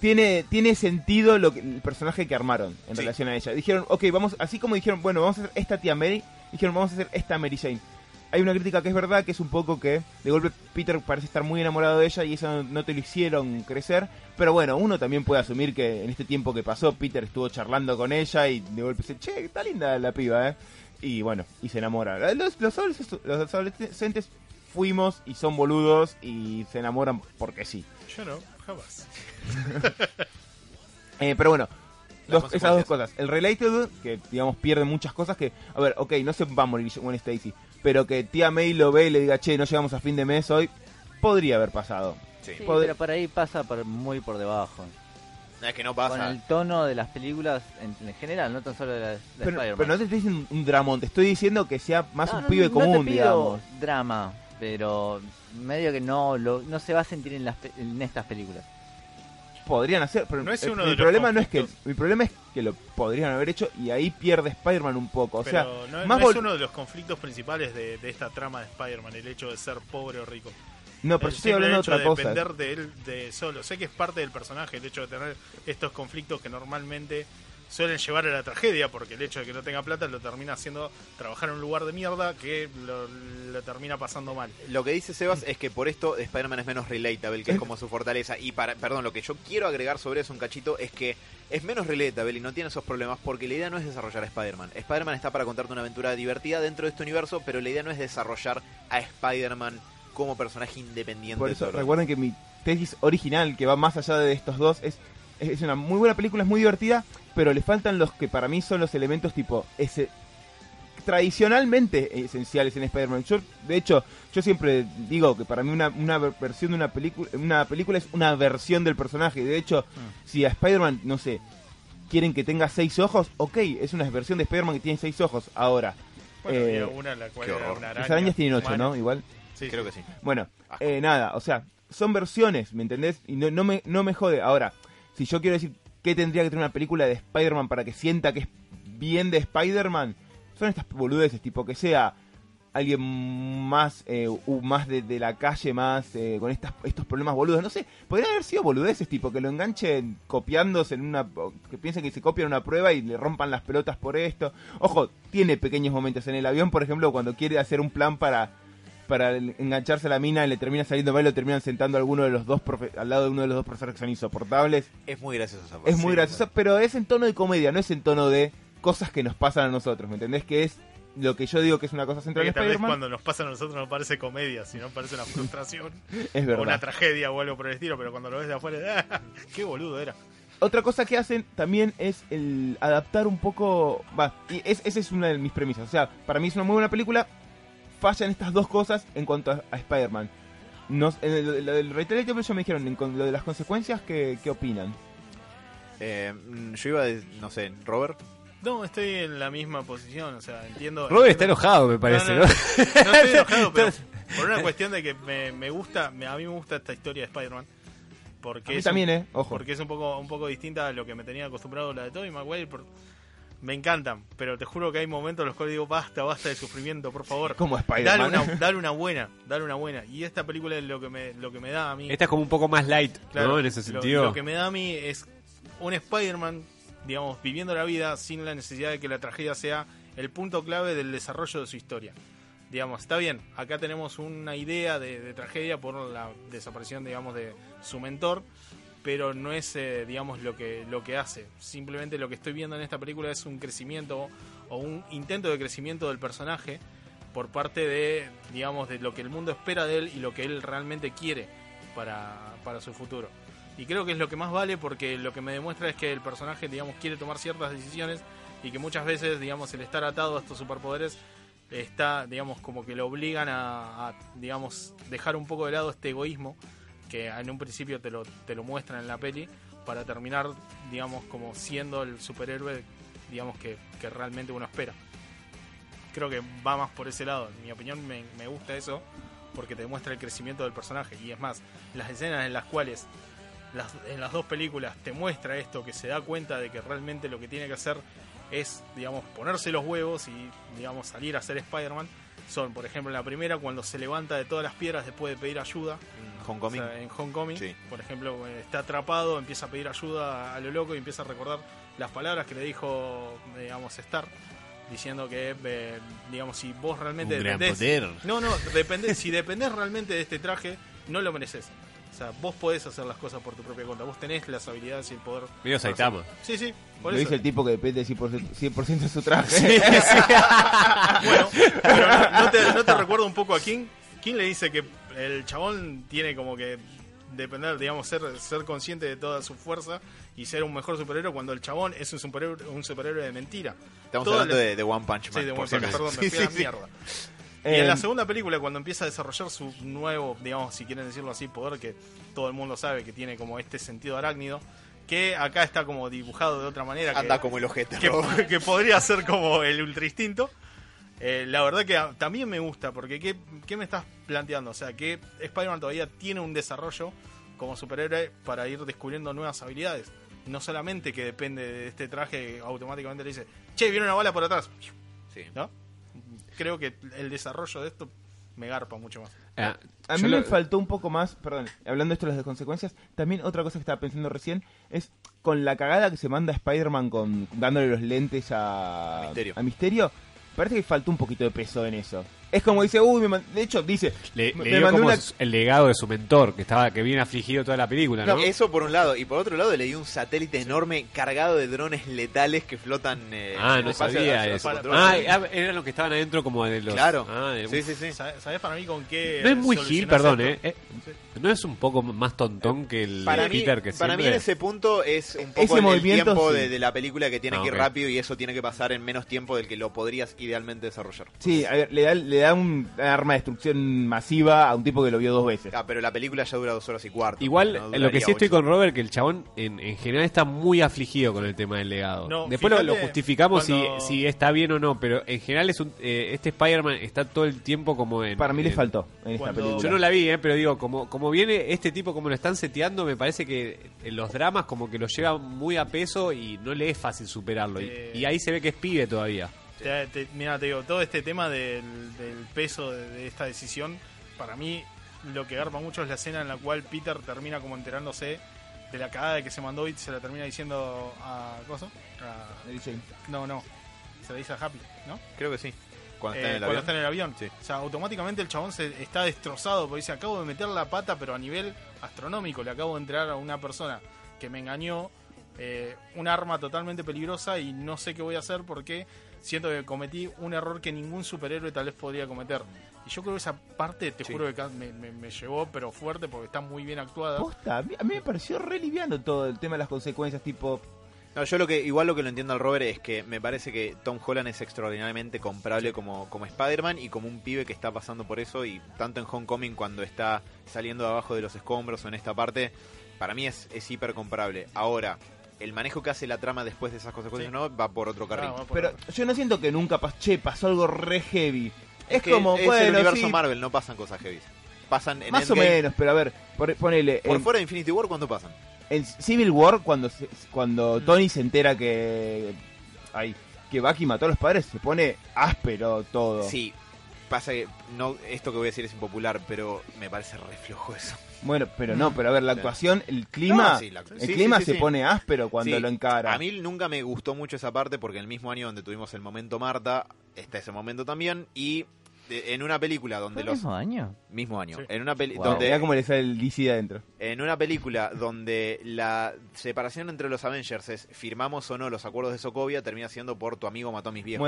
Tiene tiene sentido lo que, el personaje que armaron en Sí. relación a ella. Dijeron, ok, vamos, así como dijeron, bueno, vamos a hacer esta tía Mary, dijeron, vamos a hacer esta Mary Jane. Hay una crítica que es verdad, que es un poco que de golpe Peter parece estar muy enamorado de ella y eso no, te lo hicieron crecer. Pero bueno, uno también puede asumir que en este tiempo que pasó, Peter estuvo charlando con ella y de golpe dice, che, está linda la piba, ¿eh? Y bueno, y se enamora. Los, los, los adolescentes fuimos y son boludos y se enamoran porque sí. Yo no, jamás. [LAUGHS] Eh, pero bueno, dos- esas dos cosas. El Related, que digamos pierde muchas cosas que, a ver, ok, no se va a morir Gwen Stacy, pero que tía May lo ve y le diga, che, no llegamos a fin de mes hoy, podría haber pasado. Sí. Sí, pero por ahí pasa por- muy por debajo. No, es que no Con pasa. el tono de las películas en, en general, no tan solo de, la- de Pero, Spider-Man. pero no te estoy diciendo un dramón, te estoy diciendo que sea más No, un no, pibe no común, te pido digamos. drama, pero medio que no lo, no se va a sentir en, las, pe- en estas películas. Podrían hacer, pero No es uno mi de los problema no es que mi problema es que lo podrían haber hecho y ahí pierde Spider-Man un poco, o sea, Pero no, más no es uno de los conflictos principales de, de esta trama de Spider-Man, el hecho de ser pobre o rico. no, pero el yo estoy hablando de otra de cosa. depender de él de solo. Sé que es parte del personaje el hecho de tener estos conflictos que normalmente suelen llevar a la tragedia, porque el hecho de que no tenga plata lo termina haciendo trabajar en un lugar de mierda que lo, lo termina pasando mal. Lo que dice Sebas es que por esto Spider-Man es menos relatable, que es como su fortaleza. Y para, perdón, lo que yo quiero agregar sobre eso un cachito es que es menos relatable y no tiene esos problemas porque la idea no es desarrollar a Spider-Man. Spider-Man está para contarte una aventura divertida dentro de este universo, pero la idea no es desarrollar a Spider-Man como personaje independiente. Por eso solo. recuerden que mi tesis original, que va más allá de estos dos, es, es una muy buena película, es muy divertida, pero le faltan los que para mí son los elementos tipo ese tradicionalmente esenciales en Spider-Man. Yo, de hecho, yo siempre digo que para mí una, una ver- versión de una película una película es una versión del personaje. De hecho, si a Spider-Man, no sé, quieren que tenga seis ojos, ok, es una versión de Spider-Man que tiene seis ojos. Ahora, Bueno, eh, una la cual qué era horror. una araña. las arañas tienen ocho, humana. ¿no? Igual. Sí, Creo que sí. Bueno, eh, nada, o sea, son versiones, ¿me entendés? Y no, no, me, no me jode. Ahora, si yo quiero decir qué tendría que tener una película de Spider-Man para que sienta que es bien de Spider-Man, son estas boludeces, tipo que sea alguien más eh, más de, la calle, más eh, con estas, estos problemas boludos. No sé, podrían haber sido boludeces, tipo que lo enganchen copiándose en una... que piensen que se copian una prueba y le rompan las pelotas por esto. Ojo, tiene pequeños momentos en el avión, por ejemplo, cuando quiere hacer un plan para para engancharse a la mina y le termina saliendo mal y lo terminan sentando a alguno de los dos profe- al lado de uno de los dos profesores que son insoportables. Es muy gracioso esa parte. Es muy Sí, gracioso, pero es en tono de comedia, no es en tono de cosas que nos pasan a nosotros, ¿me entendés? Que es lo que yo digo que es una cosa central Que de tal vez cuando nos pasa a nosotros no parece comedia, sino parece una frustración [LAUGHS] Es o verdad. una tragedia o algo por el estilo, pero cuando lo ves de afuera, ¡ah! [LAUGHS] ¡qué boludo era! Otra cosa que hacen también es el adaptar un poco. Va, y es, esa es una de mis premisas. O sea, para mí es una muy buena película. Fallan estas dos cosas en cuanto a, a Spider-Man. Nos, en el- lo del Reiterative ya me dijeron, en con lo de las consecuencias, ¿qué, qué opinan? Eh, mm, yo iba a decir, no sé, Robert. No, estoy en la misma posición, o sea, entiendo... Robert está enojado, me parece, No, ¿no? no, no. No estoy enojado, pero [LAUGHS] por una cuestión de que me, me gusta, me- a mí me gusta esta historia de Spider-Man. Porque A mí es también, un- ¿eh? Ojo. Porque es un poco, un poco distinta a lo que me tenía acostumbrado la de Tobey Maguire. por- Me encantan, pero te juro que hay momentos en los cuales digo, basta, basta de sufrimiento, por favor. [LAUGHS] Como Dale Spider-Man. una, dale una buena, dale una buena. Y esta película es lo que me, lo que me da a mí. Esta es como un poco más light, Claro, ¿no? En ese lo- sentido. Lo, que me da a mí es un Spider-Man, digamos, viviendo la vida sin la necesidad de que la tragedia sea el punto clave del desarrollo de su historia. Digamos, está bien, acá tenemos una idea de, de tragedia por la desaparición, digamos, de su mentor, pero no es, eh, digamos, lo que, lo que hace. Simplemente lo que estoy viendo en esta película es un crecimiento o un intento de crecimiento del personaje por parte de, digamos, de lo que el mundo espera de él y lo que él realmente quiere para, para su futuro. Y creo que es lo que más vale porque lo que me demuestra es que el personaje, digamos, quiere tomar ciertas decisiones y que muchas veces, digamos, el estar atado a estos superpoderes está, digamos, como que lo obligan a, a, digamos, dejar un poco de lado este egoísmo que en un principio te lo, te lo muestran en la peli para terminar, digamos, como siendo el superhéroe, digamos, que, que realmente uno espera. Creo que va más por ese lado. En mi opinión me, me gusta eso porque te demuestra el crecimiento del personaje. Y es más, las escenas en las cuales en las dos películas te muestra esto, que se da cuenta de que realmente lo que tiene que hacer es, digamos, ponerse los huevos y, digamos, salir a ser Spider-Man. Son, por ejemplo, la primera, cuando se levanta de todas las piedras después de pedir ayuda. Homecoming. O sea, en Homecoming, Sí. por ejemplo, está atrapado, empieza a pedir ayuda a lo loco y empieza a recordar las palabras que le dijo, digamos, Star, diciendo que, eh, digamos, si vos realmente Un gran dependés- poder. no, no, depende, si dependés realmente de este traje, no lo mereces. O sea, vos podés hacer las cosas por tu propia cuenta. Vos tenés las habilidades y el poder. Para Saitama. Sí, sí. Por Lo eso. dice el tipo que depende 100%, 100 de su traje. Sí, sí. [LAUGHS] bueno, pero no, no te, ¿no te recuerdo un poco a King? King le dice que el chabón tiene como que depender, digamos, ser, ser consciente de toda su fuerza y ser un mejor superhéroe cuando el chabón es un superhéroe, un superhéroe de mentira. Estamos Todas hablando las- de, de One Punch Man. Sí, de por buen si acaso. perdón, me Sí, fui a la sí. Y Eh, en la segunda película, cuando empieza a desarrollar su nuevo, digamos, si quieren decirlo así, poder que todo el mundo sabe que tiene como este sentido arácnido, que acá está como dibujado de otra manera. Anda que, como el ojete. que, podría ser como el ultra instinto. Eh, la verdad que a- también me gusta, porque ¿qué, qué me estás planteando? O sea, que Spider-Man todavía tiene un desarrollo como superhéroe para ir descubriendo nuevas habilidades. No solamente que depende de este traje, automáticamente le dice, che, viene una bala por atrás. Sí. ¿No? Creo que el desarrollo de esto me garpa mucho más. Ah, A mí lo- me faltó un poco más, perdón, hablando de esto de las consecuencias, también otra cosa que estaba pensando recién es con la cagada que se manda Spider-Man con dándole los lentes a, A Misterio. a Misterio, parece que faltó un poquito de peso en eso. Es como dice, uy, me man- de hecho dice, Le, me- le me dio mandó como una- el legado de su mentor, que estaba que viene afligido toda la película, ¿no? No, eso por un lado. Y por otro lado le dio un satélite enorme cargado de drones letales que flotan. eh, ah, en no espacio sabía eso. Para-. Ah, ah, eran los que estaban adentro como de los... claro. Ah, de- sí, sí, sí. ¿Sabes sabés para mí con qué... No es muy Gil, perdón, esto? ¿eh? Eh, ¿No es un poco más tontón que el Para de mí, Peter que para mí siempre? en ese punto es un Ese poco el- el movimiento, tiempo sí. de, de la película que tiene Ah, que ir rápido y eso tiene que pasar en menos tiempo del que lo podrías idealmente desarrollar. sí, a ver, le da, le da un arma de destrucción masiva a un tipo que lo vio dos veces. Ah, pero la película ya dura dos horas y cuarto. Igual, No en lo que sí estoy ocho. con Robert, que el chabón en, en general está muy afligido con el tema del legado. No, Después lo, fíjate lo justificamos cuando- si, si está bien o no, pero en general es un, eh, este Spider-Man está todo el tiempo como en... Para mí le faltó en esta película. Yo no la vi, eh, pero digo, como, como viene este tipo, como lo están seteando, me parece que los dramas como que lo lleva muy a peso y no le es fácil superarlo. Y-. Y, ahí se ve que es pibe todavía. Te- te- mira, te digo, todo este tema del, del peso de, de esta decisión, para mí lo que garpa mucho es la escena en la cual Peter termina como enterándose de la cagada que se mandó y se la termina diciendo a... ¿Coso? A- Jane. no, no. Se la dice a Happy, ¿no? Creo que sí. Cuando Eh, está en el cuando avión. está en el avión. Sí. O sea, automáticamente el chabón se está destrozado porque dice, acabo de meter la pata, pero a nivel astronómico. Le acabo de entregar a una persona que me engañó eh, un arma totalmente peligrosa y no sé qué voy a hacer porque siento que cometí un error que ningún superhéroe tal vez podría cometer. Y yo creo que esa parte, te Sí. juro que me, me- me llevó, pero fuerte, porque está muy bien actuada. Posta, a mí, a mí me pareció re liviano todo el tema de las consecuencias, tipo, No, yo lo que igual lo que lo entiendo al Robert es que me parece que Tom Holland es extraordinariamente comprable como, como Spider-Man y como un pibe que está pasando por eso y tanto en Homecoming cuando está saliendo de abajo de los escombros o en esta parte, para mí es, es hiper comparable. Ahora, el manejo que hace la trama después de esas consecuencias Sí. no va por otro carril. Por pero yo no siento que nunca pas che, pasó algo re heavy. Es, que como, es bueno, el universo sí, Marvel, no pasan cosas heavy. Pasan en más o menos, pero a ver, por- ponele, Por en, fuera de Infinity War, ¿cuánto pasan? en Civil War, cuando se- cuando Mm. Tony se entera que ay, que Bucky mató a los padres, se pone áspero todo. Sí. pasa que no, esto que voy a decir es impopular, pero me parece re flojo eso. Bueno, pero no, pero a ver, la actuación, el clima, No, sí, la- el sí, clima sí, sí, se sí. pone áspero cuando Sí, lo encara. A mí nunca me gustó mucho esa parte porque el mismo año donde tuvimos el momento Marta, está ese momento también, y de- en una película ¿Fue donde los... mismo año? Mismo año. Sí. En una peli Wow. donde le sale el DC de adentro. en una película donde la separación entre los Avengers es firmamos o no los acuerdos de Sokovia termina siendo por tu amigo mató a mis viejos.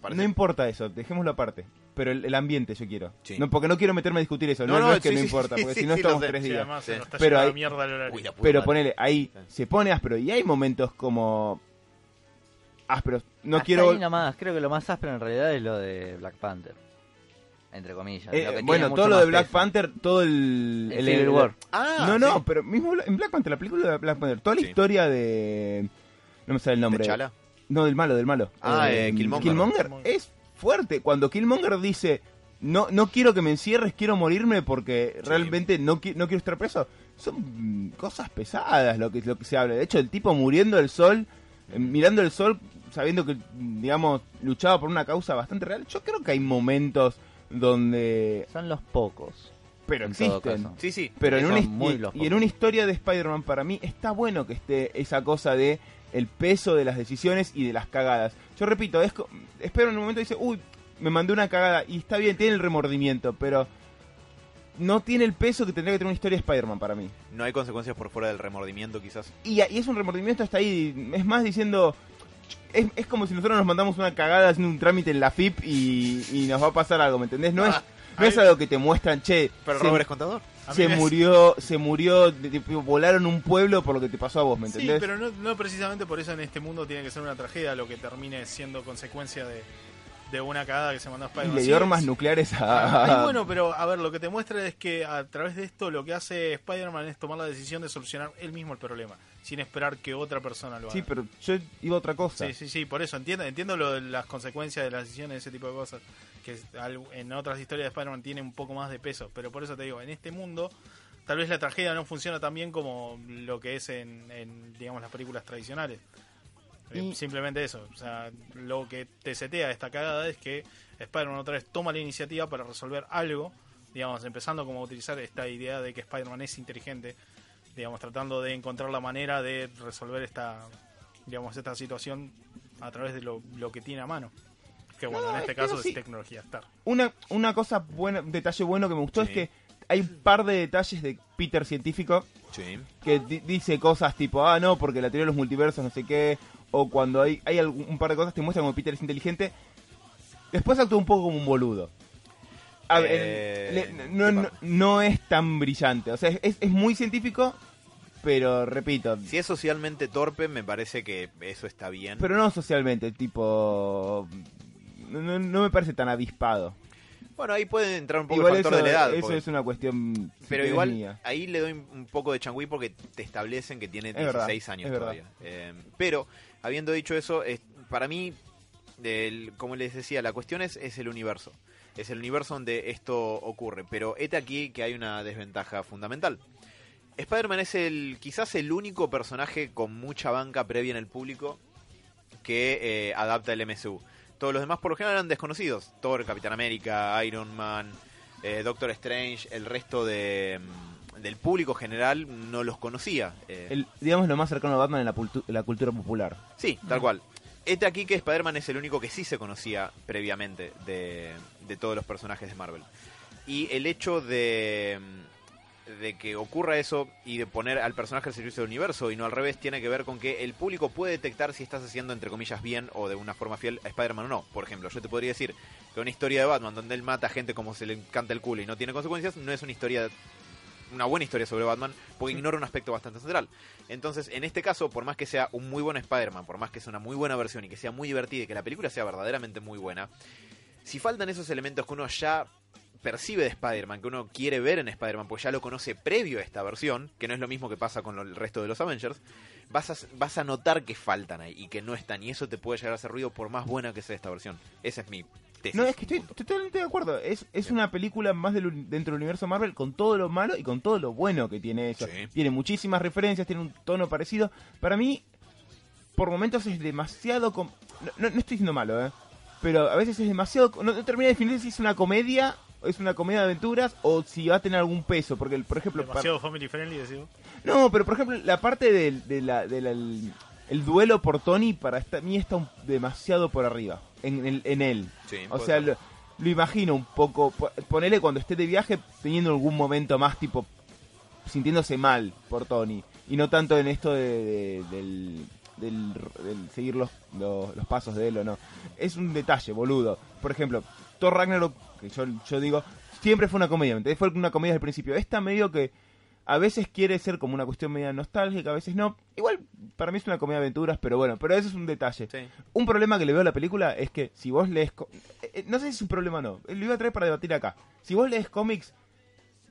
Bueno, no importa eso, dejémoslo aparte. Pero el, el ambiente yo quiero. Sí. No, porque no quiero meterme a discutir eso. No, No, no, no, es que sí, no sí, importa, porque sí, si no estamos tres Sí, días. además está Pero mierda. Uy, Pero ponele, ahí Sí. se pone áspero y hay momentos como ásperos. No Hasta quiero ahí nomás, creo que lo más áspero en realidad es lo de Black Panther. Entre comillas. Eh, lo que tiene bueno, todo lo de Black peso. Panther, todo el, El Civil War. Ah, no, no, sí. pero mismo en Black Panther, la película de Black Panther, toda la Sí. historia de no me sale el nombre. ¿T'Challa? No, del malo, del malo. Ah, eh, Killmonger. Killmonger es fuerte. Cuando Killmonger dice, no, no quiero que me encierres, quiero morirme porque Sí. realmente no, qui- no quiero estar preso. Son cosas pesadas lo que, lo que se habla. De hecho, el tipo muriendo del sol, eh, mirando el sol, sabiendo que, digamos, luchaba por una causa bastante real. Yo creo que hay momentos donde... Son los pocos. Pero en existen. Sí, sí. Pero en Son una, muy y- los y en una historia de Spider-Man para mí está bueno que esté esa cosa de el peso de las decisiones y de las cagadas. Yo repito, es espero en un momento y dice, uy, me mandé una cagada y está bien, tiene el remordimiento, pero no tiene el peso que tendría que tener una historia de Spider-Man para mí. No hay consecuencias por fuera del remordimiento quizás. Y, y es un remordimiento hasta ahí, es más diciendo... Es, es como si nosotros nos mandamos una cagada haciendo un trámite en la FIP y, y nos va a pasar algo, ¿me entendés? No es, Ah, no es algo que te muestran, che, Pero se- Robert es contador. A se murió, se murió, de- volaron un pueblo por lo que te pasó a vos, ¿me Sí, entendés? pero no, no precisamente por eso en este mundo tiene que ser una tragedia lo que termine siendo consecuencia de, de una cagada que se mandó y Spider-Man. le Sí, dio armas nucleares Ah, a... ay, [LAUGHS] bueno, pero a ver, lo que te muestra es que a través de esto lo que hace Spider-Man es tomar la decisión de solucionar él mismo el problema, sin esperar que otra persona lo haga. Sí, pero yo iba a otra cosa. Sí, sí, sí, por eso entiendo, entiendo lo de las consecuencias de las decisiones, ese tipo de cosas, que en otras historias de Spider-Man tiene un poco más de peso, pero por eso te digo, en este mundo tal vez la tragedia no funciona tan bien como lo que es en, en, digamos, las películas tradicionales. Eh, Y- Simplemente eso, o sea, lo que te setea esta cagada es que Spider-Man otra vez toma la iniciativa para resolver algo, digamos, empezando como a utilizar esta idea de que Spider-Man es inteligente, digamos, tratando de encontrar la manera de resolver esta, digamos, esta situación a través de lo, lo que tiene a mano. Que bueno, No, en este caso sí. es tecnología Star. Una, una cosa buena, un detalle bueno que me gustó Sí. es que hay un par de detalles de Peter científico Sí. que di- dice cosas tipo, ah, no, porque la teoría de los multiversos, no sé qué, o cuando hay, hay algún- un par de cosas te muestran como Peter es inteligente. Después actúa un poco como un boludo. A ver, Eh, le- no, ¿qué no, es tan brillante. O sea, es, es muy científico, pero repito, Si es socialmente torpe, me parece que eso está bien. pero no socialmente, tipo... No, no- me parece tan avispado. bueno, ahí puede entrar un poco Igual el factor eso, de la edad. eso porque- es una cuestión... Pero igual, mía. ahí le doy un poco de changüí porque te establecen que tiene Es verdad, 16 años todavía. Eh, pero, habiendo dicho eso, es- para mí, como les decía, la cuestión es, es el universo. Es el universo donde esto ocurre. Pero este aquí que hay una desventaja fundamental. Spider-Man es el quizás el único personaje con mucha banca previa en el público que eh, adapta el MCU. Todos los demás por lo general eran desconocidos. Thor, Capitán América, Iron Man, eh, Doctor Strange, el resto de, mm, del público general no los conocía. Eh, El, digamos lo más cercano a Batman en la, la cultura popular. Sí, tal cual. Este aquí que Spider-Man es el único que sí se conocía previamente de, de todos los personajes de Marvel. Y el hecho de, de que ocurra eso y de poner al personaje al servicio del universo y no al revés tiene que ver con que el público puede detectar si estás haciendo entre comillas bien o de una forma fiel a Spider-Man o no. Por ejemplo, yo te podría decir que una historia de Batman donde él mata gente como se le encanta el culo y no tiene consecuencias no es una historia una buena historia sobre Batman porque ignora un aspecto bastante central. Entonces, en este caso, por más que sea un muy buen Spider-Man, por más que sea una muy buena versión y que sea muy divertida y que la película sea verdaderamente muy buena, si faltan esos elementos que uno ya percibe de Spider-Man, que uno quiere ver en Spider-Man, pues ya lo conoce previo a esta versión, que no es lo mismo que pasa con lo- el resto de los Avengers, vas a, vas a notar que faltan ahí y que no están, y eso te puede llegar a hacer ruido por más buena que sea esta versión. Esa es mi tesis. No, es que estoy, totalmente de acuerdo. Es, es una película más del, dentro del universo Marvel con todo lo malo y con todo lo bueno que tiene eso. Sí. Tiene muchísimas referencias, tiene un tono parecido. Para mí, por momentos es demasiado... com- No, no, no estoy diciendo malo, ¿eh? pero a veces es demasiado... No, no termina de definir si es una comedia, o es una comedia de aventuras, o si va a tener algún peso, porque, por ejemplo... Demasiado family friendly, decimos. no, pero por ejemplo, la parte del de la, de la- el, el duelo por Tony para esta- mí está un- demasiado por arriba en, en él. Sí, o sea, lo, lo imagino un poco. po- Ponele cuando esté de viaje teniendo algún momento más tipo sintiéndose mal por Tony. Y no tanto en esto de, de- del, del, del seguir los, los, los pasos de él o no. Es un detalle, boludo. Por ejemplo, Thor Ragnarok, que yo, yo digo, siempre fue una comedia. ¿me? Fue una comedia desde el principio. Esta medio que a veces quiere ser como una cuestión media nostálgica, a veces no. Igual, para mí es una comedia de aventuras, pero bueno, pero eso es un detalle. Sí. Un problema que le veo a la película es que si vos lees... eh, eh, No sé si es un problema o no, eh, lo iba a traer para debatir acá. Si vos lees cómics,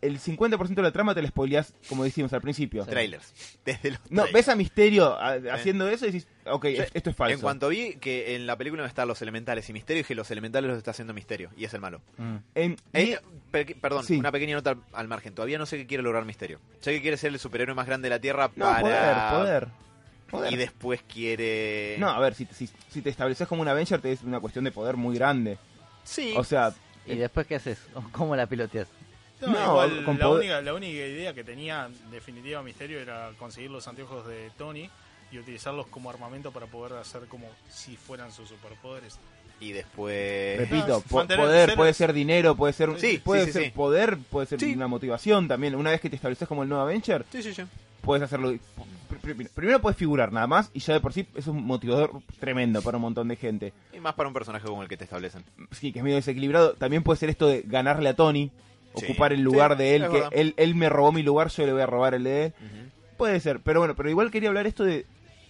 el 50% de la trama te la spoileás, como decimos al principio. Trailers. Desde los No, trailers. ves a Misterio a- haciendo eso y decís, ok, Yo- esto es falso. En cuanto vi que en la película no están los elementales y Misterio, dije los elementales los está haciendo Misterio. Y es el malo. Mm. En- Eh, per- perdón, Sí. una pequeña nota al, al margen. Todavía no sé qué quiere lograr Misterio. Sé que quiere ser el superhéroe más grande de la Tierra no, para... poder, poder. poder. Y después quiere... No, a ver, si, si, si te estableces como un Avenger, te es una cuestión de poder muy grande. Sí. O sea, ¿Y después qué haces? ¿Cómo la piloteas? No, No, igual con la, única, la única idea que tenía en definitiva Misterio era conseguir los anteojos de Tony y utilizarlos como armamento para poder hacer como si fueran sus superpoderes. Y después... repito, no, po- mantener- poder ser- puede ser dinero, puede ser, Sí, puede sí, ser sí. poder, puede ser Sí. una motivación también. Una vez que te estableces como el nuevo Avenger, Sí, sí, sí. puedes hacerlo. pr- pr- Primero puedes figurar nada más y ya de por sí es un motivador tremendo para un montón de gente. Y más para un personaje como el que te establecen. Sí, que es medio desequilibrado. También puede ser esto de ganarle a Tony, Sí. ocupar el lugar Sí, de él, es que él, él me robó mi lugar, yo le voy a robar el de él. Puede ser, pero bueno, pero igual quería hablar esto de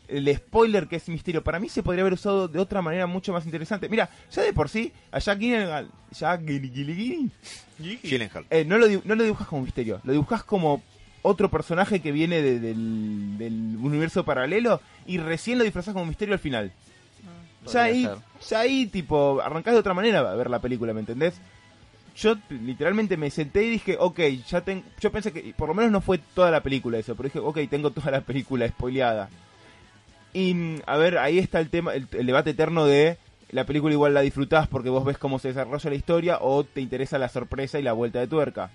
el spoiler que es misterio. Para mí se podría haber usado de otra manera mucho más interesante. Mira, ya de por sí, a Jack Gyllenhaal, Jack Gyllenhaal, eh, no, lo, di- no lo dibujas como misterio, lo dibujas como otro personaje que viene de- del, del universo paralelo y recién lo disfrazas como misterio al final. Ya Podría ahí, ser. ya ahí, tipo, arrancás de otra manera a ver la película, ¿me entendés? Yo literalmente me senté y dije, ok, ya tengo. Yo pensé que por lo menos no fue toda la película eso, pero dije, ok, tengo toda la película spoileada. Y mm, a ver, ahí está el tema, el, el debate eterno de la película igual la disfrutás porque vos ves cómo se desarrolla la historia o te interesa la sorpresa y la vuelta de tuerca.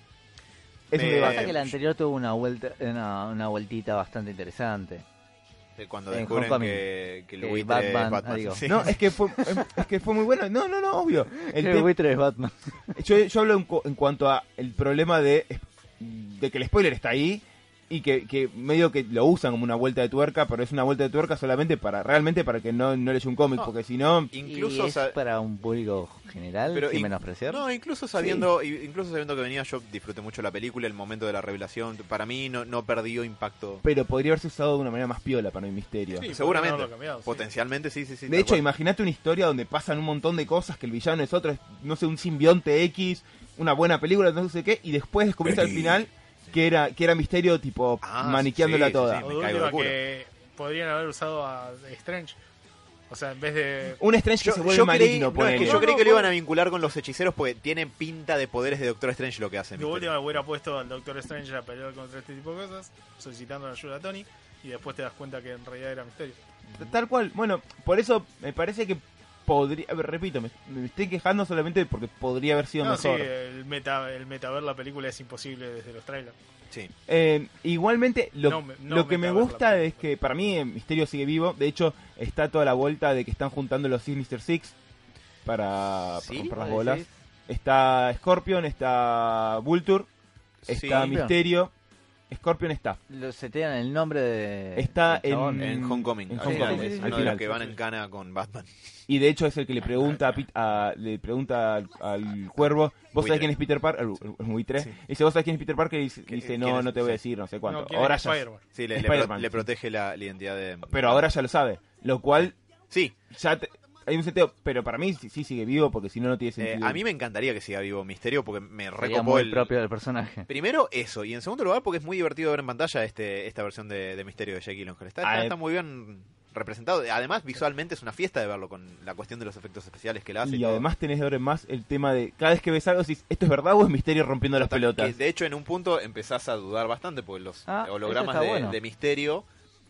Es un Eh, debate. Pasa que la anterior tuvo una vuelta, una, una vueltita bastante interesante. De Cuando En descubren Homecoming. que, que el Que buitre es Batman, Batman. ah, digo. Sí. No, es que fue, [LAUGHS] es que fue muy bueno. No, no, no, obvio. El El, buitre es Batman. yo, yo hablo en, en cuanto a el problema de, de que el spoiler está ahí y que, que medio que lo usan como una vuelta de tuerca, pero es una vuelta de tuerca solamente para realmente para que no, no leyó un cómic, No. porque si no... Incluso... y es para un público general, Pero sin in- menospreciar. No, incluso sabiendo, incluso sabiendo que venía, yo disfruté mucho la película, el momento de la revelación. Para mí no, no perdió impacto. Pero podría haberse usado de una manera más piola para el misterio. Sí, Seguramente. cambiado. Potencialmente, sí, sí, sí. de hecho, imagínate una historia donde pasan un montón de cosas, que el villano es otro, es, no sé, un simbionte X, una buena película, no sé qué, y después descubriste al final que era que era misterio tipo Ah, maniqueándola sí, toda. sí. Me caigo que podrían haber usado a Strange. O sea, en vez de... Un Strange que Yo, se vuelve yo creí, maligno, no, es que yo No, creí no, que lo iban a vincular con los hechiceros porque tienen pinta de poderes de Doctor Strange lo que hacen. De ¿viste? última hubiera puesto al Doctor Strange a pelear contra este tipo de cosas, solicitando la ayuda a Tony, y después te das cuenta que en realidad era Misterio. Tal cual. Bueno, por eso me parece que podría. a ver, repito, me, me estoy quejando solamente porque podría haber sido No, sí, mejor. el meta, el metaver la película es imposible desde los trailers. Sí. Eh, igualmente, lo, No me- no lo que me gusta es que para mí eh, Misterio sigue vivo. De hecho, está toda la vuelta de que están juntando los Sinister Six para, ¿Sí? para romper las ¿Vos bolas. decís? Está Scorpion, está Vulture, Sí. está Misterio. Scorpion está. Lo setean el nombre de. Está en- En Homecoming. En al Homecoming, final, sí, es sí, uno al de final. los que van en cana con Batman. Y de hecho es el que le pregunta a, a- le pregunta al, al cuervo, ¿vos sabés quién es Peter Parker? El, buitre. Sí. Dice, ¿vos sabés quién es Peter Parker? Y dice, ¿Qui- dice, quién no, es? no te voy a Sí. decir, no sé cuánto. No, ¿quién ahora ya? Sí, le, le, pro- le sí. protege la, la identidad de... pero ahora ya lo sabe. Lo cual, Sí, ya te- hay un seteo, pero para mí sí, sí sigue vivo porque si no, no tiene eh, sentido. a mí me encantaría que siga vivo Misterio porque me recopó el... propio del personaje. Primero eso, y en segundo lugar porque es muy divertido ver en pantalla este esta versión de, de Misterio de Jake Gyllenhaal. Está, Ah, está, está muy bien representado. Además, visualmente es una fiesta de verlo con la cuestión de los efectos especiales que le hace. y todo. además tenés de ahora en más el tema de cada vez que ves algo, decís, ¿esto es verdad o es misterio rompiendo las pelotas? que de hecho, en un punto empezás a dudar bastante porque los Ah, hologramas de, bueno. de Misterio.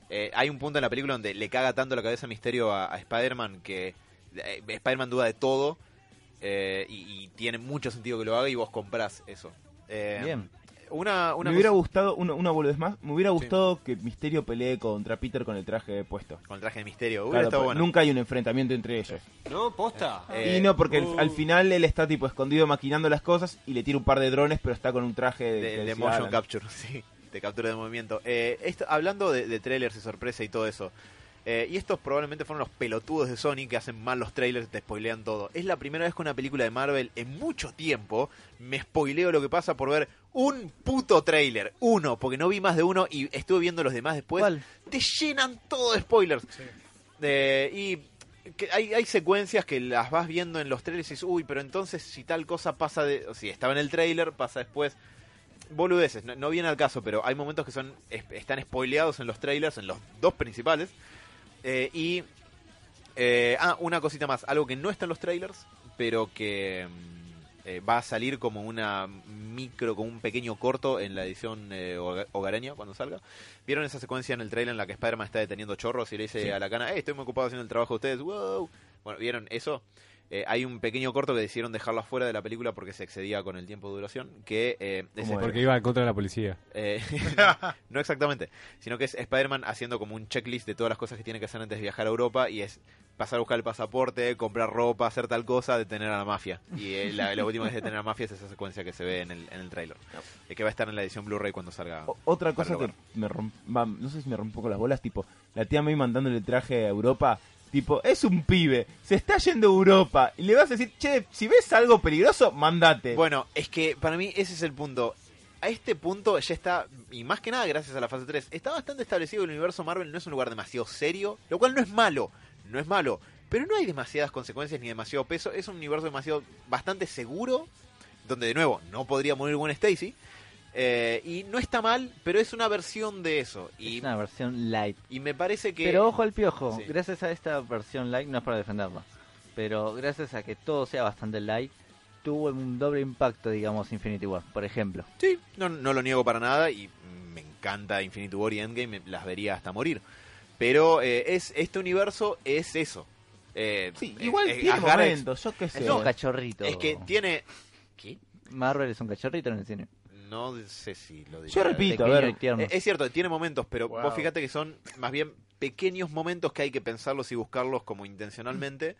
eh, hay un punto en la película donde le caga tanto la cabeza a Misterio a, a Spider-Man que Spider-Man duda de todo eh, y, y tiene mucho sentido que lo haga y vos comprás eso. Eh, Bien. Una, una me hubiera cosa- gustado, una, una boludez más, me hubiera gustado que Misterio pelee contra Peter con el traje puesto. con el traje de misterio. Hubiera Claro, estado porque bueno. Nunca hay un enfrentamiento entre ellos. ¿No? ¿Posta? Eh, y no, porque al- uh. al final él está tipo escondido maquinando las cosas y le tira un par de drones, pero está con un traje de, motion capture, [LAUGHS] sí, de captura de movimiento. Eh, esto- hablando de, de trailers y sorpresa y todo eso, eh, y estos probablemente fueron los pelotudos de Sony que hacen mal los trailers y te spoilean todo. Es la primera vez que una película de Marvel en mucho tiempo me spoileo lo que pasa por ver un puto trailer, uno, porque no vi más de uno y estuve viendo los demás después. ¿Cuál? Te llenan todo de spoilers. Sí. Eh, y que hay, hay secuencias que las vas viendo en los trailers y dices, uy, pero entonces si tal cosa pasa de... O si estaba en el trailer, pasa después. Boludeces, no, no viene al caso, pero hay momentos que son es- están spoileados en los trailers, en los dos principales. Eh, y... eh, ah, una cosita más, algo que no está en los trailers, pero que mm, eh, va a salir como una micro, como un pequeño corto en la edición eh, hoga- hogareña cuando salga. ¿Vieron esa secuencia en el trailer en la que Spider-Man está deteniendo chorros y le dice Sí. a la cana, "Eh, estoy muy ocupado haciendo el trabajo de ustedes, wow? Bueno, ¿vieron eso? Eh, hay un pequeño corto que decidieron dejarlo afuera de la película porque se excedía con el tiempo de duración, que eh, es ¿Cómo Porque iba en contra de la policía. eh, [LAUGHS] [LAUGHS] no exactamente, sino que es Spider-Man haciendo como un checklist de todas las cosas que tiene que hacer antes de viajar a Europa y es pasar a buscar el pasaporte, comprar ropa, hacer tal cosa, detener a la mafia. Y eh, la, la última vez de detener a la mafia es esa secuencia que se ve en el, en el trailer, eh, que va a estar en la edición Blu-ray cuando salga. O- Otra cosa que me romp, va, no sé si me rompe un poco las bolas, tipo, la tía May mandándole el traje a Europa, tipo, es un pibe, se está yendo a Europa, y le vas a decir, che, si ves algo peligroso, mandate. Bueno, es que para mí ese es el punto. A este punto ya está, y más que nada gracias a la fase 3, está bastante establecido que el universo Marvel no es un lugar demasiado serio, lo cual no es malo, no es malo, pero no hay demasiadas consecuencias ni demasiado peso, es un universo demasiado bastante seguro, donde de nuevo no podría morir Gwen Stacy, eh, y no está mal, pero es una versión de eso, y, Es una versión light. y me parece que... Pero ojo al piojo, Sí. gracias a esta versión light, no es para defenderla, pero gracias a que todo sea bastante light, tuvo un doble impacto, digamos, Infinity War, por ejemplo. Sí, no, no lo niego para nada y me encanta Infinity War y Endgame, me- las vería hasta morir. Pero eh, es este universo es eso. Eh, sí, igual tiene es- momentos, yo qué sé. Es un cachorrito. Es que tiene... ¿Qué? Marvel es un cachorrito en el cine. No sé si lo diría. Yo repito, a ver, Es cierto, tiene momentos, pero Wow. vos fíjate que son más bien pequeños momentos que hay que pensarlos y buscarlos como intencionalmente,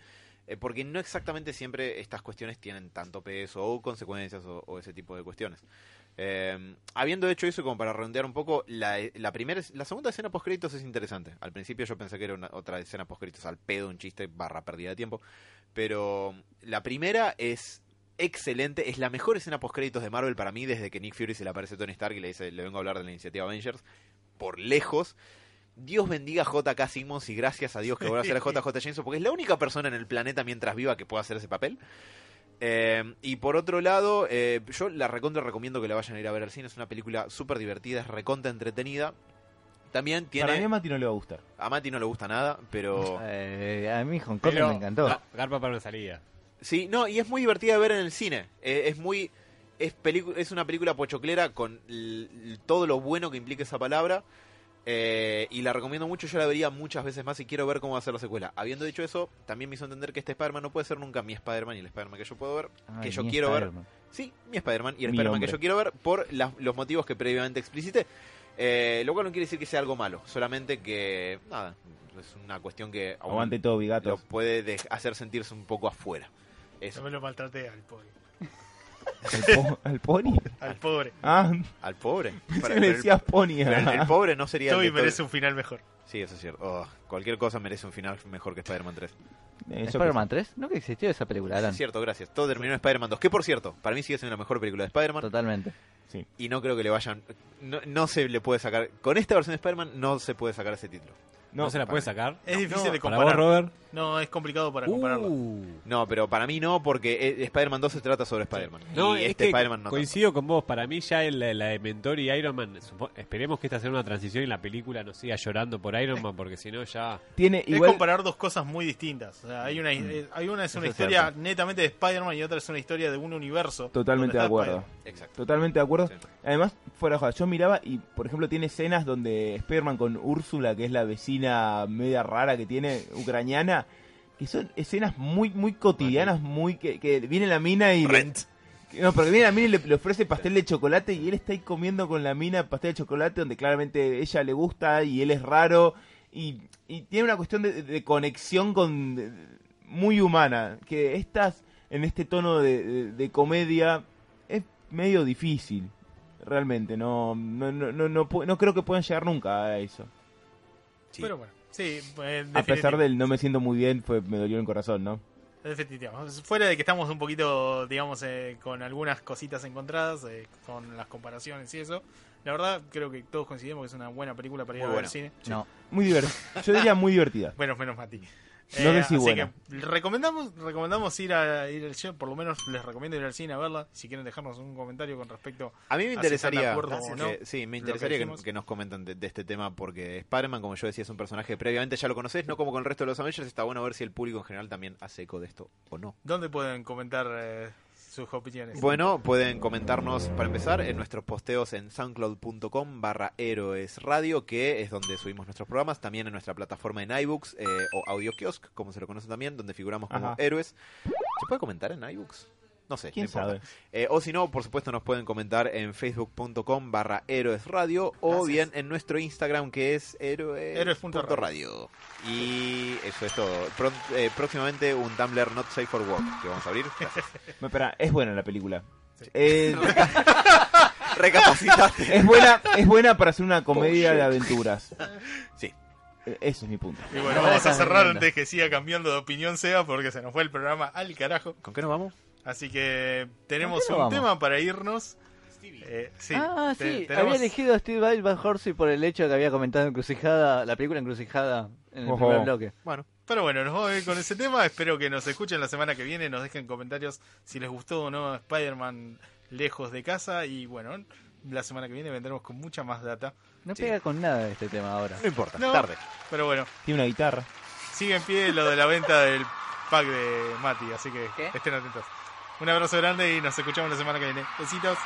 eh, porque no exactamente siempre estas cuestiones tienen tanto peso o consecuencias o, o ese tipo de cuestiones. Eh, habiendo hecho eso, como para redondear un poco, la, la primera, la segunda escena post créditos es interesante. Al principio yo pensé que era una, otra escena post créditos al pedo, un chiste barra pérdida de tiempo, pero la primera es excelente, es la mejor escena post créditos de Marvel para mí desde que Nick Fury se le aparece a Tony Stark y le dice, le vengo a hablar de la iniciativa Avengers, por lejos. Dios bendiga a JK Simmons y gracias a Dios que vuelva a ser [LAUGHS] a JJ Jameson, porque es la única persona en el planeta mientras viva que pueda hacer ese papel. Eh, y por otro lado, eh, yo la recontra recomiendo que la vayan a ir a ver al cine. Es una película súper divertida, es recontra entretenida. También tiene. Para mí a Mati no le va a gustar. A Mati no le gusta nada, pero. [LAUGHS] Eh, a mí Hong Kong Pero me encantó. ga- Garpa para una salida. Sí, no, y es muy divertida de ver en el cine. Eh, es muy. Es, es una película pochoclera con todo lo bueno que implica esa palabra. Eh, y la recomiendo mucho, yo la vería muchas veces más y quiero ver cómo va a ser la secuela. Habiendo dicho eso, también me hizo entender que este Spider-Man no puede ser nunca mi Spider-Man y el Spider-Man que yo puedo ver, Ay, que yo quiero ver. Sí, mi Spider-Man y el Spider-Man que yo quiero ver por los motivos que previamente explicité. Eh, lo cual no quiere decir que sea algo malo, solamente que, nada, es una cuestión que aún Aguante todo, lo bigatos. puede de- hacer sentirse un poco afuera. Eso, Yo me lo maltraté al pobre. ¿Al, po- [LAUGHS] al pony? Al pobre. Ah, al pobre. [LAUGHS] Para- que le el- decías pony. pero el, el pobre no sería el Toby merece un final mejor. Sí, eso es cierto. Oh, cualquier cosa merece un final mejor que Spider-Man 3. Eh, yo ¿Spider-Man 3? ¿No que existió esa película, Alan? Es cierto, gracias. Todo terminó en Spider-Man 2. Que por cierto, para mí sigue siendo la mejor película de Spider-Man. Totalmente. Sí. Y no creo que le vayan. No, no se le puede sacar. Con esta versión de Spider-Man no se puede sacar ese título. ¿No, No, se la puede sacar? Es difícil de ¿Para vos, comparar. Robert? No, es complicado para compararlo. Uh. No, pero para mí no, porque eh, Spider-Man 2 se trata sobre Spider-Man. No, y es este que Spider-Man no. coincido con vos. Para mí ya la, la de Mentor y Iron Man, esperemos que esta sea una transición y la película no siga llorando por Iron Man, porque si no ya... Tiene Es igual. comparar dos cosas muy distintas. O sea, hay una, eh, hay una es una Eso historia netamente de Spider-Man y otra es una historia de un universo. Totalmente de acuerdo. Exacto. Totalmente de acuerdo. Sí. Además, fuera de joda, yo miraba y, por ejemplo, tiene escenas donde Spider-Man con Úrsula, que es la vecina media rara que tiene, ucraniana, que son escenas muy muy cotidianas, muy que, que viene la mina y le- Rent. no, porque viene la mina y le, le ofrece pastel de chocolate y él está ahí comiendo con la mina pastel de chocolate donde claramente ella le gusta y él es raro y, y tiene una cuestión de, de conexión con de- muy humana que estas en este tono de, de- de comedia es medio difícil realmente no no no no, no, no creo que puedan llegar nunca a eso Sí. Pero bueno, sí. eh, a pesar del no me siento muy bien fue me dolió en el corazón no Definitivamente. Fuera de que estamos un poquito, digamos, eh, con algunas cositas encontradas, eh, con las comparaciones y eso. La verdad, creo que todos coincidimos que es una buena película para ir Muy a ver buena. al cine. No, muy divertida yo diría muy divertida Bueno, menos Mati. No sé si así buena. que recomendamos, recomendamos ir a ir al yo por lo menos les recomiendo ir al cine a verla. Si quieren dejarnos un comentario con respecto A mí me si interesaría, de acuerdo o que- no, sí, me que interesaría que, que nos comenten de, de este tema porque Spider-Man, como yo decía, es un personaje que previamente ya lo conoces, no como con el resto de los Avengers, está bueno ver si el público en general también hace eco de esto o no. dónde pueden comentar eh, sus opiniones. Bueno, pueden comentarnos para empezar en nuestros posteos en soundcloud.com barra héroes radio, que es donde subimos nuestros programas, también en nuestra plataforma en iBooks eh, o Audio Kiosk, como se lo conoce también, donde figuramos como Ajá. héroes. ¿Se puede comentar en iBooks? No sé, quién no importa. sabe Eh, o si no, por supuesto, nos pueden comentar en facebook.com barra héroes radio o bien en nuestro Instagram que es héroes Héroes punto punto radio. Y eso es todo. Eh, próximamente un Tumblr Not Safe for Work que vamos a abrir. [LAUGHS] No, espera, es buena la película Sí. Eh, [LAUGHS] Recapacitate. [LAUGHS] es buena es buena para hacer una comedia de aventuras Sí. Eh, ese es mi punto Y bueno, No vamos a cerrar antes que siga cambiando de opinión Seba porque se nos fue el programa al carajo. ¿Con qué nos vamos? Así que tenemos ¿Con qué un vamos? tema para irnos. Eh, sí, ah, te- sí, tenemos- había elegido a Steve Vai Van Horsey por el hecho de que había comentado Encrucijada, la película Encrucijada en el Ojo. primer bloque. Bueno, Pero bueno, nos vamos a ir con ese tema. Espero que nos escuchen la semana que viene. Nos dejen comentarios si les gustó o no Spider-Man lejos de casa. Y bueno, la semana que viene vendremos con mucha más data. No Sí. pega con nada este tema ahora. no importa, No. tarde. Pero bueno, tiene una guitarra sigue en pie lo de la venta del pack de Mati. Así que ¿Qué? estén atentos. Un abrazo grande y nos escuchamos la semana que viene. Besitos.